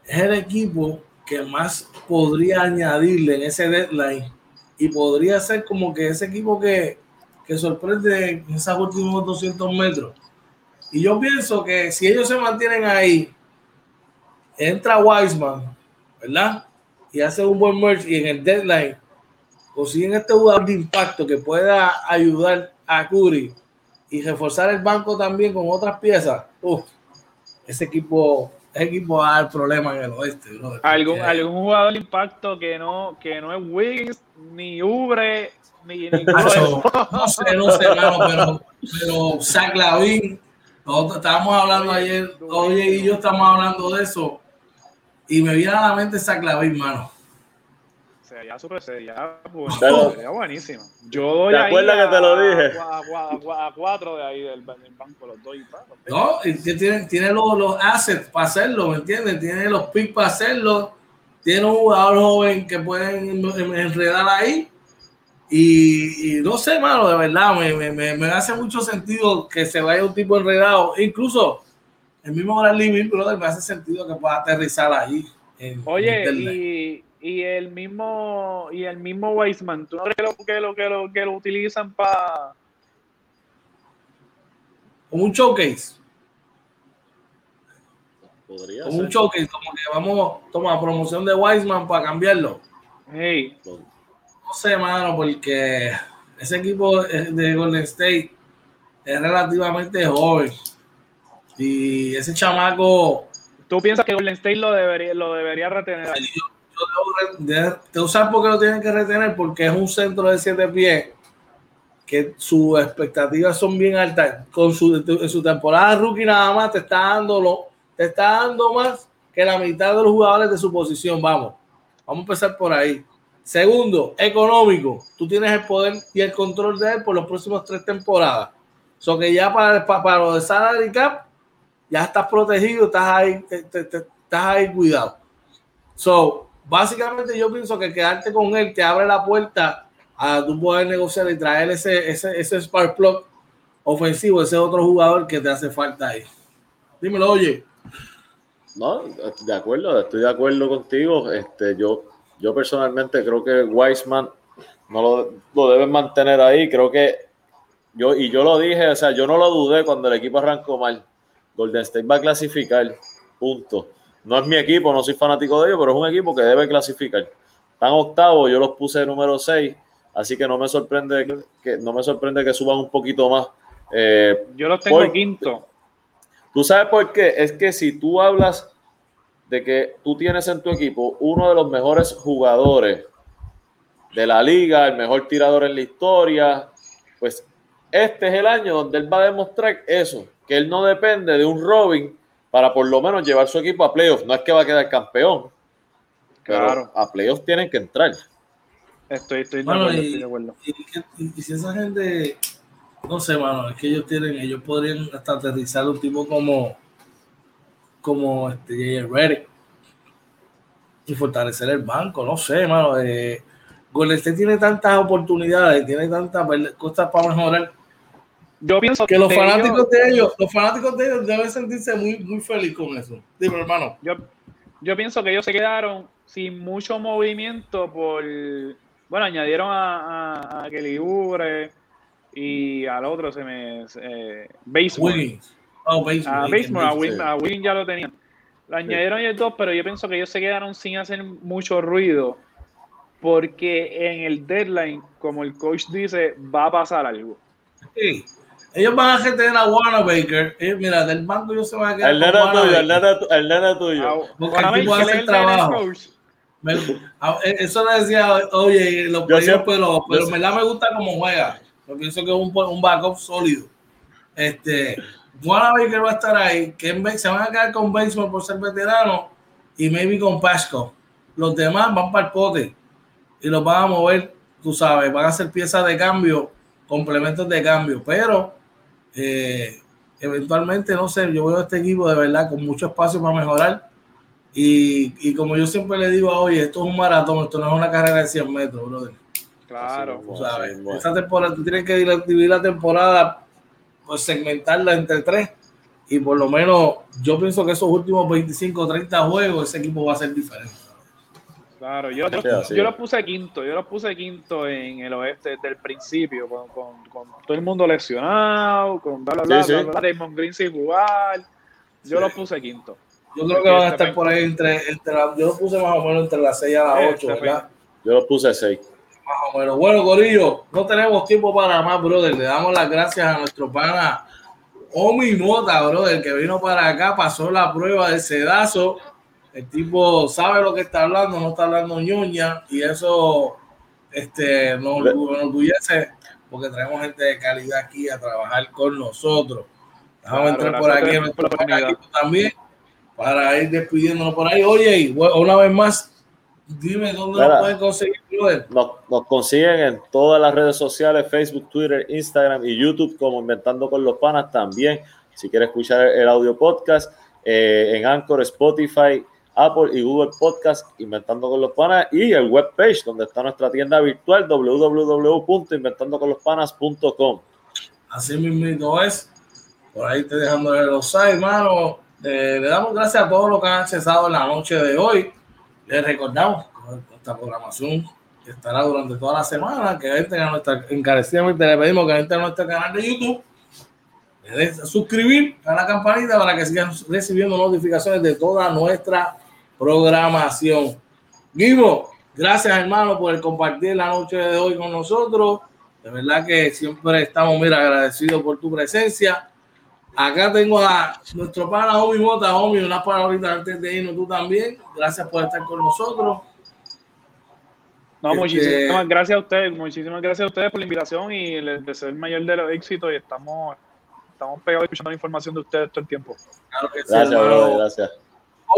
es el equipo que más podría añadirle en ese deadline y podría ser como que ese equipo que, que sorprende en esos últimos 200 metros. Y yo pienso que si ellos se mantienen ahí, entra Wiseman, ¿verdad? Y hace un buen merge y en el deadline consiguen este jugador de impacto que pueda ayudar a Curry y reforzar el banco también con otras piezas, ese equipo, ese equipo va a dar problemas en el oeste. ¿Algún, algún jugador de impacto que no, que no es Wiggins, ni Ubre, ni, ni no sé, no sé, pero, pero Zach Lavin, nosotros estábamos hablando ayer, oye y yo estamos hablando de eso, y me viene a la mente Zach Lavin, mano sería súper, sería, sería buenísimo. Yo doy ¿Te acuerdas que te lo dije? A, cuatro de ahí del, banco, los doy. No, y tiene, tiene los, los assets para hacerlo, ¿me entiendes? Tiene los picks para hacerlo. Tiene un jugador joven que pueden enredar ahí. Y, no sé, mano, de verdad, me, me, me, hace mucho sentido que se vaya un tipo enredado. Incluso el mismo Bradley Bill, brother, me hace sentido que pueda aterrizar ahí. Oye, y, y el mismo y el mismo Weisman, ¿tú no crees que lo, que lo, que lo utilizan para como un showcase? Podría como un showcase, como que vamos, toma promoción de Weisman para cambiarlo. Hey. No sé, mano, porque ese equipo de Golden State es relativamente joven. Y ese chamaco. ¿Tú piensas que Golden State lo debería, lo debería retener? Te usar porque lo tienen que retener porque es un centro de siete pies que sus expectativas son bien altas. Con su, en su temporada rookie nada más te está dando lo, te está dando más que la mitad de los jugadores de su posición. Vamos, vamos a empezar por ahí. Segundo, económico. Tú tienes el poder y el control de él por los próximos tres temporadas. So que ya para, para, lo de salary cap, ya estás protegido, estás ahí, estás ahí cuidado. So, básicamente yo pienso que quedarte con él te abre la puerta a tú poder negociar y traer ese, ese, ese spark plug ofensivo, ese otro jugador que te hace falta ahí. Dímelo, oye. No, de acuerdo, estoy de acuerdo contigo. Este, yo, yo personalmente creo que Wiseman no lo, lo deben mantener ahí. Creo que yo, y yo lo dije, o sea, yo no lo dudé cuando el equipo arrancó mal. Golden State va a clasificar, punto. No es mi equipo, no soy fanático de ellos, pero es un equipo que debe clasificar. Están octavos, yo los puse número 6, así que no me sorprende que, no me sorprende que suban un poquito más. Eh, yo los tengo quinto. ¿Tú sabes por qué? Es que si tú hablas de que tú tienes en tu equipo uno de los mejores jugadores de la liga, el mejor tirador en la historia, pues este es el año donde él va a demostrar eso, que él no depende de un Robin para por lo menos llevar su equipo a playoffs. No es que va a quedar campeón, claro. a playoffs tienen que entrar. Estoy, estoy, de, acuerdo, y, Y, si esa gente, no sé, mano, es que ellos tienen, ellos podrían hasta aterrizar un tipo como, como este J.R. y fortalecer el banco, no sé, mano. Eh, Golden tiene tantas oportunidades, tiene tantas cosas para mejorar. Yo pienso que los fanáticos de ellos, los fanáticos de ellos deben sentirse muy, muy feliz con eso. Dime, hermano. Yo, yo pienso que ellos se quedaron sin mucho movimiento por bueno, añadieron a, a, Kelly Ubre y al otro se me. Eh. Oh, A Basemore, a, Wiggins ya lo tenían. Lo añadieron ellos dos, pero yo pienso que ellos se quedaron sin hacer mucho ruido. Porque en el deadline, como el coach dice, va a pasar algo. Sí. Ellos van a retener a Wanamaker. Eh, mira, del banco ellos se van a quedar. El nena tuyo, el nena, el nena tuyo. Ah, Porque el tipo hace el trabajo. E, eso le decía, oye, los pero, pero en verdad me gusta como juega. Yo pienso que es un, un backup sólido. Este, que va a estar ahí. Que se van a quedar con Baseball por ser veterano y maybe con Pasco. Los demás van para el pote y los van a mover, tú sabes, van a ser piezas de cambio, complementos de cambio. Pero eh, eventualmente, no sé, yo veo este equipo de verdad con mucho espacio para mejorar y, y, como yo siempre le digo, oye, esto es un maratón, esto no es una carrera de 100 metros, brother. Claro. ¿sabes? Esa temporada, tú tienes que dividir la temporada, pues segmentarla entre tres. Y por lo menos yo pienso que esos últimos 25 o 30 juegos, ese equipo va a ser diferente. Claro, yo, yo, lo puse quinto, yo lo puse quinto en el oeste desde el principio, con, con, con todo el mundo lesionado, con bla, bla, bla, Damon Green sin jugar. Yo lo puse quinto. Yo creo que van a estar por ahí entre, entre la, yo lo puse más o menos entre las 6 a las 8, ¿verdad? Yo lo puse 6. Más o menos. Bueno, Corillo, no tenemos tiempo para más, brother. Le damos las gracias a nuestro pana Omi Mota, brother, que vino para acá, pasó la prueba de sedazo. El tipo sabe lo que está hablando, no está hablando ñoña, y eso este, nos, nos orgullece porque traemos gente de calidad aquí a trabajar con nosotros. Vamos a entrar por aquí, nuestro también para ir despidiéndonos por ahí. Oye, una vez más, dime dónde nos pueden conseguir, Nos, nos, consiguen en todas las redes sociales, Facebook, Twitter, Instagram y YouTube, como Inventando con los Panas también. Si quieres escuchar el audio podcast, eh, en Anchor, Spotify, Apple y Google Podcast, Inventando con los Panas, y el webpage donde está nuestra tienda virtual, www.inventandoconlospanas.com. Así mismo es. Por ahí te dejando los sites, hermano eh, le damos gracias a todos los que han accesado en la noche de hoy. Les recordamos que esta programación estará durante toda la semana. Que entren a nuestra, encarecidamente le pedimos que entren a nuestro canal de YouTube. Suscribir a la campanita para que sigan recibiendo notificaciones de toda nuestra programación. Guivo, gracias hermano por compartir la noche de hoy con nosotros. De verdad que siempre estamos, mira, agradecidos por tu presencia. Acá tengo a nuestro pana Omi Mota. Omi, unas palabritas antes de irnos tú también. Gracias por estar con nosotros. No, este, muchísimas gracias a ustedes, muchísimas gracias a ustedes por la invitación y les deseo el mayor de los éxitos y estamos, estamos pegados escuchando la información de ustedes todo el tiempo. Claro que gracias, sí, gracias.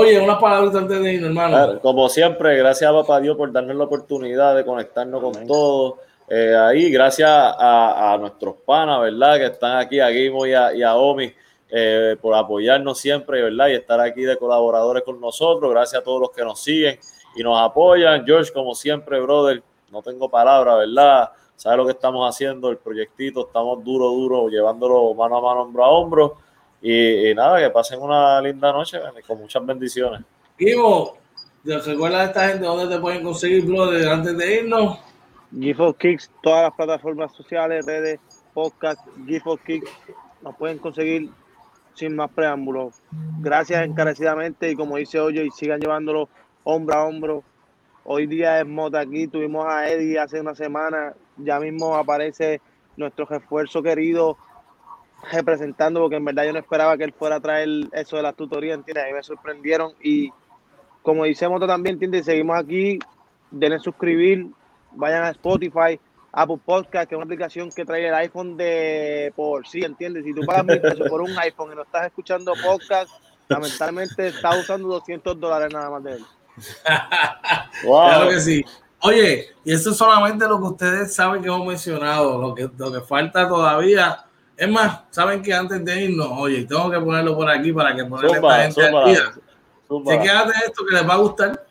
Oye, unas palabras antes de irnos, hermano. como siempre, gracias a Papá Dios por darnos la oportunidad de conectarnos con todos eh, ahí, gracias a, nuestros panas, ¿verdad? Que están aquí, a Guimo y a, Omi, eh, por apoyarnos siempre, ¿verdad? Y estar aquí de colaboradores con nosotros. Gracias a todos los que nos siguen y nos apoyan. George, como siempre, brother, no tengo palabra, ¿verdad? Sabe lo que estamos haciendo, el proyectito, estamos duro, duro, llevándolo mano a mano, hombro a hombro. Y, nada, que pasen una linda noche con muchas bendiciones. Guimo, recuerda a esta gente dónde te pueden conseguir, brother, antes de irnos. GIF Kicks, todas las plataformas sociales, redes, podcast, GIF Kicks, nos pueden conseguir sin más preámbulos. Gracias encarecidamente y como dice Oye, y sigan llevándolo hombro a hombro. Hoy día es Mota aquí, tuvimos a Eddie hace una semana, ya mismo aparece nuestro refuerzo querido representando, porque en verdad yo no esperaba que él fuera a traer eso de las tutorías, ¿entiendes? Ahí me sorprendieron y como dice Moto también, entiende, seguimos aquí, denle suscribir, vayan a Spotify, Apple Podcast, que es una aplicación que trae el iPhone de por sí, ¿entiendes? Si tú pagas mil pesos por un iPhone y no estás escuchando podcast, lamentablemente estás usando 200 dólares nada más de él. Claro que sí. Oye, y eso es solamente lo que ustedes saben que hemos mencionado, lo que, lo que falta todavía. Es más, saben que antes de irnos, oye, tengo que ponerlo por aquí para que ponerle esta gente al día. Chequéate esto que les va a gustar.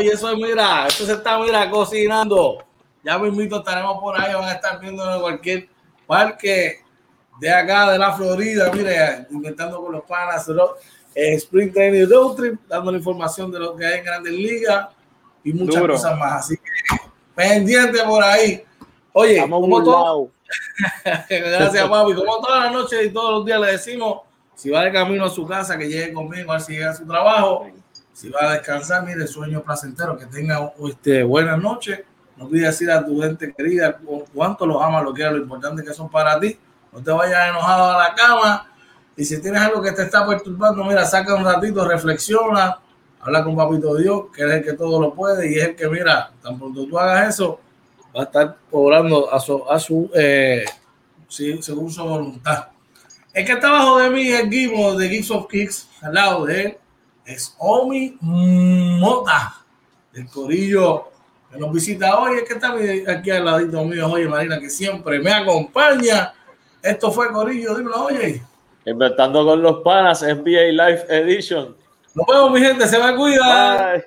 Y eso es, mira, esto se está, mira, cocinando. Ya mismito estaremos por ahí, van a estar viendo en cualquier parque de acá, de la Florida, mire, inventando con los panas, ¿no? Eh, Spring Training Road Trip, dando la información de lo que hay en Grandes Ligas y muchas cosas más. Así que pendiente por ahí. Oye, como todo, gracias, papi. Como todas las noches y todos los días le decimos, si va de camino a su casa, que llegue conmigo, a ver si llega a su trabajo si va a descansar, mire, sueño placentero, que tenga este, buenas noches. No olvides decir a tu gente querida cuánto los amas, lo quieras, lo importante que son para ti. No te vayas enojado a la cama. Y si tienes algo que te está perturbando, mira, saca un ratito, reflexiona, habla con Papito Dios, que es el que todo lo puede y es el que, mira, tan pronto tú hagas eso, va a estar cobrando a su, a su eh, según su voluntad. El que está abajo de mí es Guimo de Geeks of Kicks, al lado de él es Omi Mota, del Corillo que nos visita hoy. Es que está aquí al ladito mío, oye Marina, que siempre me acompaña. Esto fue Corillo, dímelo, oye. Inventando con los panas, NBA Live Edition. Nos vemos, mi gente, se me cuida. Bye.